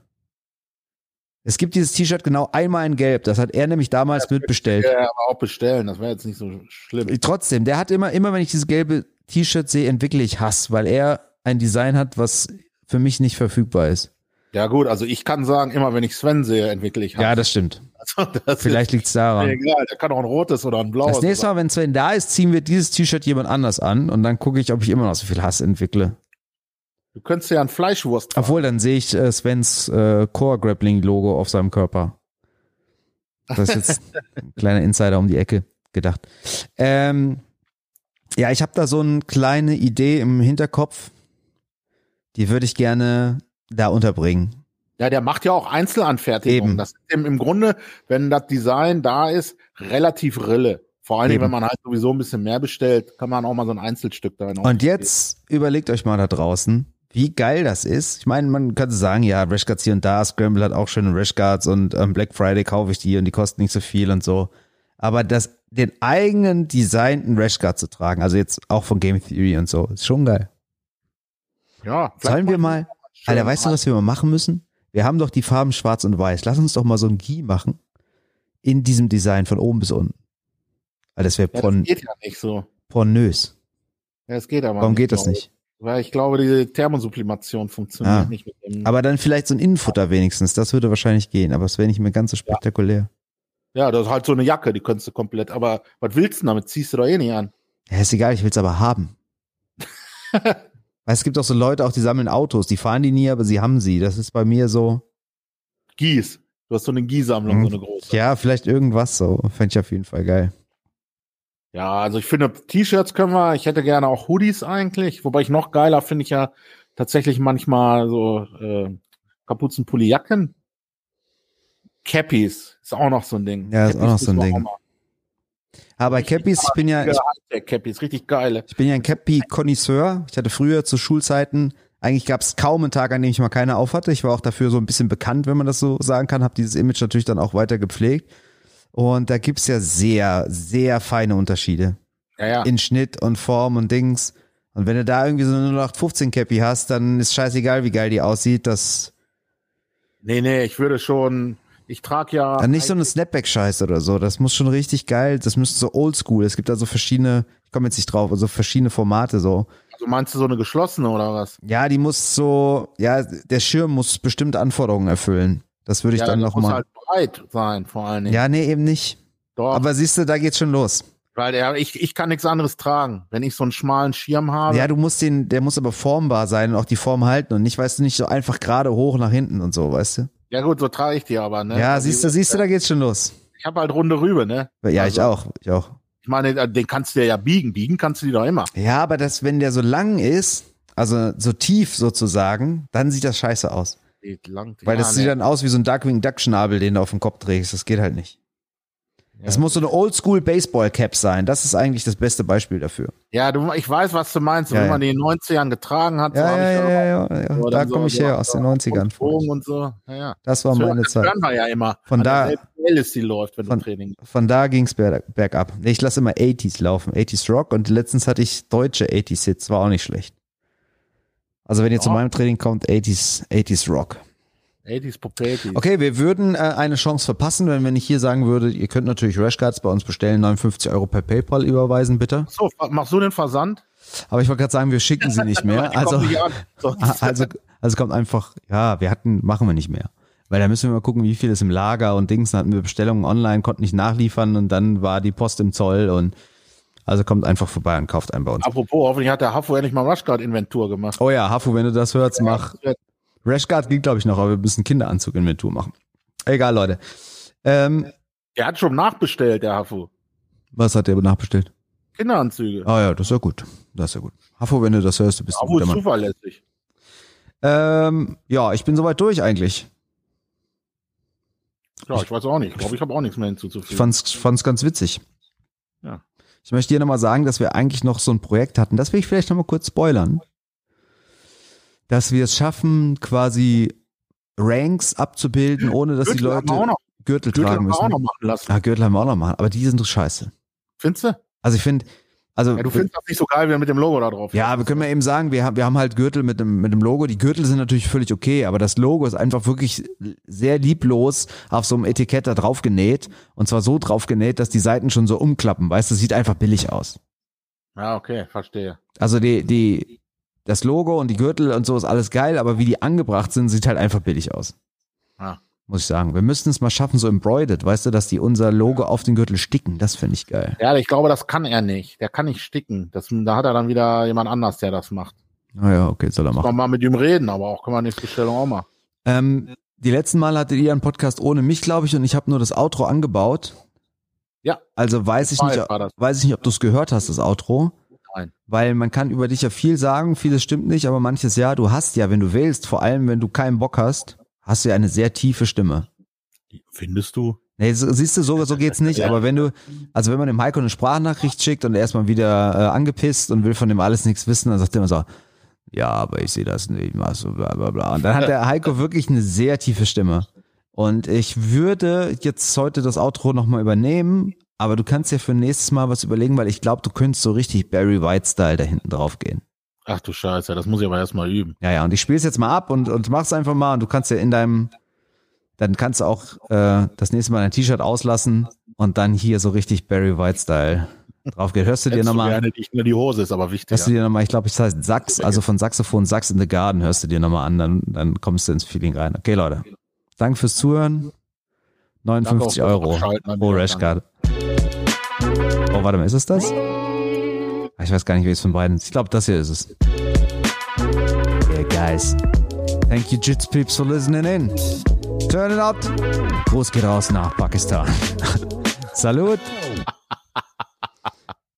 Es gibt dieses T-Shirt genau einmal in Gelb. Das hat er nämlich damals ja, mitbestellt. Ja, aber auch bestellen. Das wäre jetzt nicht so schlimm. Trotzdem, der hat immer, immer wenn ich dieses gelbe T-Shirt sehe, entwickle ich Hass, weil er ein Design hat, was für mich nicht verfügbar ist. Ja gut, also ich kann sagen, immer wenn ich Sven sehe, entwickle ich Hass. Ja, das stimmt. Also das Vielleicht liegt es daran. Egal, der kann auch ein rotes oder ein blaues. Das nächste Mal, wenn Sven da ist, ziehen wir dieses T-Shirt jemand anders an und dann gucke ich, ob ich immer noch so viel Hass entwickle. Du könntest ja ein Fleischwurst tragen. Obwohl, dann sehe ich äh, Svens äh, Core-Grappling-Logo auf seinem Körper. Das ist jetzt ein kleiner Insider um die Ecke gedacht. Ähm, ja, ich habe da so eine kleine Idee im Hinterkopf. Die würde ich gerne da unterbringen. Ja, der macht ja auch Einzelanfertigungen. Das ist im, im Grunde, wenn das Design da ist, relativ Rille. Vor allen Dingen, wenn man halt sowieso ein bisschen mehr bestellt, kann man auch mal so ein Einzelstück da Und jetzt überlegt euch mal da draußen, wie geil das ist. Ich meine, man könnte sagen, ja, Rashguards hier und da, Scramble hat auch schöne Rashguards und ähm, Black Friday kaufe ich die und die kosten nicht so viel und so. Aber das, den eigenen designten Rashguard zu tragen, also jetzt auch von Game Theory und so, ist schon geil. Ja. Sollen wir mal, Alter, weißt du, was wir mal machen müssen? Wir haben doch die Farben schwarz und weiß. Lass uns doch mal so ein Guy machen. In diesem Design von oben bis unten. Weil das wäre ja, porn das geht ja nicht so. pornös. Ja, es geht aber Warum geht das nicht? Weil ich glaube, diese Thermosublimation funktioniert ah. nicht mit dem. Aber dann vielleicht so ein Innenfutter wenigstens. Das würde wahrscheinlich gehen. Aber es wäre nicht mehr ganz so spektakulär. Ja. ja, das ist halt so eine Jacke, die könntest du komplett. Aber was willst du damit? Ziehst du doch eh nicht an. Ja, ist egal. Ich will's aber haben. Es gibt auch so Leute, auch die sammeln Autos, die fahren die nie, aber sie haben sie. Das ist bei mir so. Gieß. Du hast so eine Gießsammlung, mhm. so eine große. Ja, vielleicht irgendwas so. Fände ich auf jeden Fall geil. Ja, also ich finde, T-Shirts können wir, ich hätte gerne auch Hoodies eigentlich, wobei ich noch geiler finde ich ja tatsächlich manchmal so äh, Kapuzenpulli-Jacken. Cappies ist auch noch so ein Ding. Ja, ist auch noch so ein Ding. Aber bei Cappies, ich bin ja. Ich, Cappies, richtig geile. Ich bin ja ein Cappy-Konnoisseur. Ich hatte früher zu Schulzeiten, eigentlich gab es kaum einen Tag, an dem ich mal keine aufhatte. Ich war auch dafür so ein bisschen bekannt, wenn man das so sagen kann, habe dieses Image natürlich dann auch weiter gepflegt. Und da gibt's ja sehr, sehr feine Unterschiede. Ja, ja. In Schnitt und Form und Dings. Und wenn du da irgendwie so eine 0815 Cappy hast, dann ist scheißegal, wie geil die aussieht. Das. Nee, nee, ich würde schon ich trage ja. Dann nicht so eine Snapback-Scheiße oder so. Das muss schon richtig geil. Das müsste so oldschool. Es gibt da so verschiedene, ich komme jetzt nicht drauf, also verschiedene Formate so. Also meinst du so eine geschlossene oder was? Ja, die muss so, ja, der Schirm muss bestimmte Anforderungen erfüllen. Das würde ich ja, dann noch mal. Muss halt breit sein, vor allen Dingen. Ja, nee, eben nicht. Doch. Aber siehst du, da geht's schon los. Weil der, ich, ich kann nichts anderes tragen, wenn ich so einen schmalen Schirm habe. Ja, du musst den, der muss aber formbar sein und auch die Form halten und nicht, weißt du, nicht so einfach gerade hoch nach hinten und so, weißt du? Ja gut, so trage ich die aber, ne? Ja, siehst du, siehst du, da geht's schon los. Ich habe halt runde Rübe, ne? Ja, also, ich auch, ich auch. Ich meine, äh, den kannst du ja biegen, biegen kannst du die doch immer. Ja, aber das, wenn der so lang ist, also so tief sozusagen, dann sieht das scheiße aus. Lang, Weil das ja, sieht ne. dann aus wie so ein Darkwing Duck Schnabel, den du auf dem Kopf trägst. Das geht halt nicht. Es muss so eine Oldschool Baseball Cap sein. Das ist eigentlich das beste Beispiel dafür. Ja, du, ich weiß, was du meinst. Wenn man die in den 90ern getragen hat. Ja, so ja, ja, ja, ja, ja. Da komme ich her, aus den 90ern. Und so. Das war so, meine Zeit. Das wir ja immer. Von da, ist die läuft, wenn von, du Training von da ging's berg, bergab. Ich lasse immer 80s laufen. 80s Rock. Und letztens hatte ich deutsche 80s Hits. War auch nicht schlecht. Also wenn ihr ja. zu meinem Training kommt, 80s, 80s Rock. 80s Popetis. Okay, wir würden äh, eine Chance verpassen, wenn wir nicht hier sagen würdet, ihr könnt natürlich Rashcards bei uns bestellen, 59 Euro per PayPal überweisen, bitte. So, machst du den Versand? Aber ich wollte gerade sagen, wir schicken sie nicht mehr. also, also, also kommt einfach, ja, wir hatten, machen wir nicht mehr. Weil da müssen wir mal gucken, wie viel ist im Lager und Dings. Dann hatten wir Bestellungen online, konnten nicht nachliefern und dann war die Post im Zoll und also kommt einfach vorbei und kauft einen bei uns. Apropos, hoffentlich hat der Hafu endlich mal Rushguard-Inventur gemacht. Oh ja, Hafu, wenn du das hörst, mach. Rashguard geht, glaube ich, noch, aber wir müssen Kinderanzug-Inventur machen. Egal, Leute. Ähm, der hat schon nachbestellt, der Hafu. Was hat der nachbestellt? Kinderanzüge. Ah ja, das ist ja gut. Das ist ja gut. Hafu, wenn du das hörst, du bist Hafu ist zuverlässig. Ähm, ja, ich bin soweit durch eigentlich. Ja, ich weiß auch nicht. Ich glaube, ich habe auch nichts mehr hinzuzufügen. Ich fand's, fand's ganz witzig. Ja. Ich möchte dir nochmal sagen, dass wir eigentlich noch so ein Projekt hatten. Das will ich vielleicht nochmal kurz spoilern. Dass wir es schaffen, quasi Ranks abzubilden, ohne dass Gürtel die Leute Gürtel, Gürtel tragen müssen. Gürtel haben wir auch noch machen lassen. Ah, Gürtel haben wir auch noch machen. Aber die sind doch scheiße. Findest du? Also ich finde, also, ja, du findest das nicht so geil wie mit dem Logo da drauf. Ja, wir können ja eben sagen, wir haben, wir haben halt Gürtel mit dem, mit dem Logo. Die Gürtel sind natürlich völlig okay, aber das Logo ist einfach wirklich sehr lieblos auf so einem Etikett da drauf genäht. Und zwar so drauf genäht, dass die Seiten schon so umklappen. Weißt du, sieht einfach billig aus. Ja, okay, verstehe. Also die, die, das Logo und die Gürtel und so ist alles geil, aber wie die angebracht sind, sieht halt einfach billig aus. Ja muss ich sagen. Wir müssten es mal schaffen, so embroidered, weißt du, dass die unser Logo auf den Gürtel sticken. Das finde ich geil. Ja, ich glaube, das kann er nicht. Der kann nicht sticken. Das, da hat er dann wieder jemand anders, der das macht. Naja, ah okay, soll er machen. Kann man mal mit ihm reden, aber auch kann man die Bestellung auch mal. Ähm, die letzten Mal hattet ihr einen Podcast ohne mich, glaube ich, und ich habe nur das Outro angebaut. Ja. Also weiß ich nicht, weiß ich nicht, ob du es gehört hast, das Outro. Nein. Weil man kann über dich ja viel sagen, vieles stimmt nicht, aber manches ja. Du hast ja, wenn du wählst, vor allem wenn du keinen Bock hast, hast du ja eine sehr tiefe Stimme. Findest du? Nee, so, siehst du, so, so geht's nicht. ja. Aber wenn du, also wenn man dem Heiko eine Sprachnachricht schickt und er erstmal wieder äh, angepisst und will von dem alles nichts wissen, dann sagt er immer so, ja, aber ich sehe das nicht, mal so bla bla bla. Und dann hat der Heiko wirklich eine sehr tiefe Stimme. Und ich würde jetzt heute das Outro nochmal übernehmen, aber du kannst ja für nächstes Mal was überlegen, weil ich glaube, du könntest so richtig Barry White-Style da hinten drauf gehen. Ach du Scheiße, das muss ich aber erstmal üben. Ja, ja, und ich spiele es jetzt mal ab und, und mach's einfach mal und du kannst ja in deinem, dann kannst du auch äh, das nächste Mal dein T-Shirt auslassen und dann hier so richtig Barry White-Style drauf geht. Hörst du dir nochmal. Gerne nicht nur die Hose ist aber wichtig. Hörst du dir nochmal, ich glaube, es heißt Sax, also von Saxophon Sax in the Garden, hörst du dir nochmal an, dann, dann kommst du ins Feeling rein. Okay, Leute. Danke fürs Zuhören. 59 Euro pro Rashguard. Warte mal, ist es das? Ich weiß gar nicht, welches von beiden. Ich glaube, das hier ist es. Yeah, guys. Thank you, Jits Peeps, for listening in. Turn it up. Gruß geht raus nach Pakistan. Salut.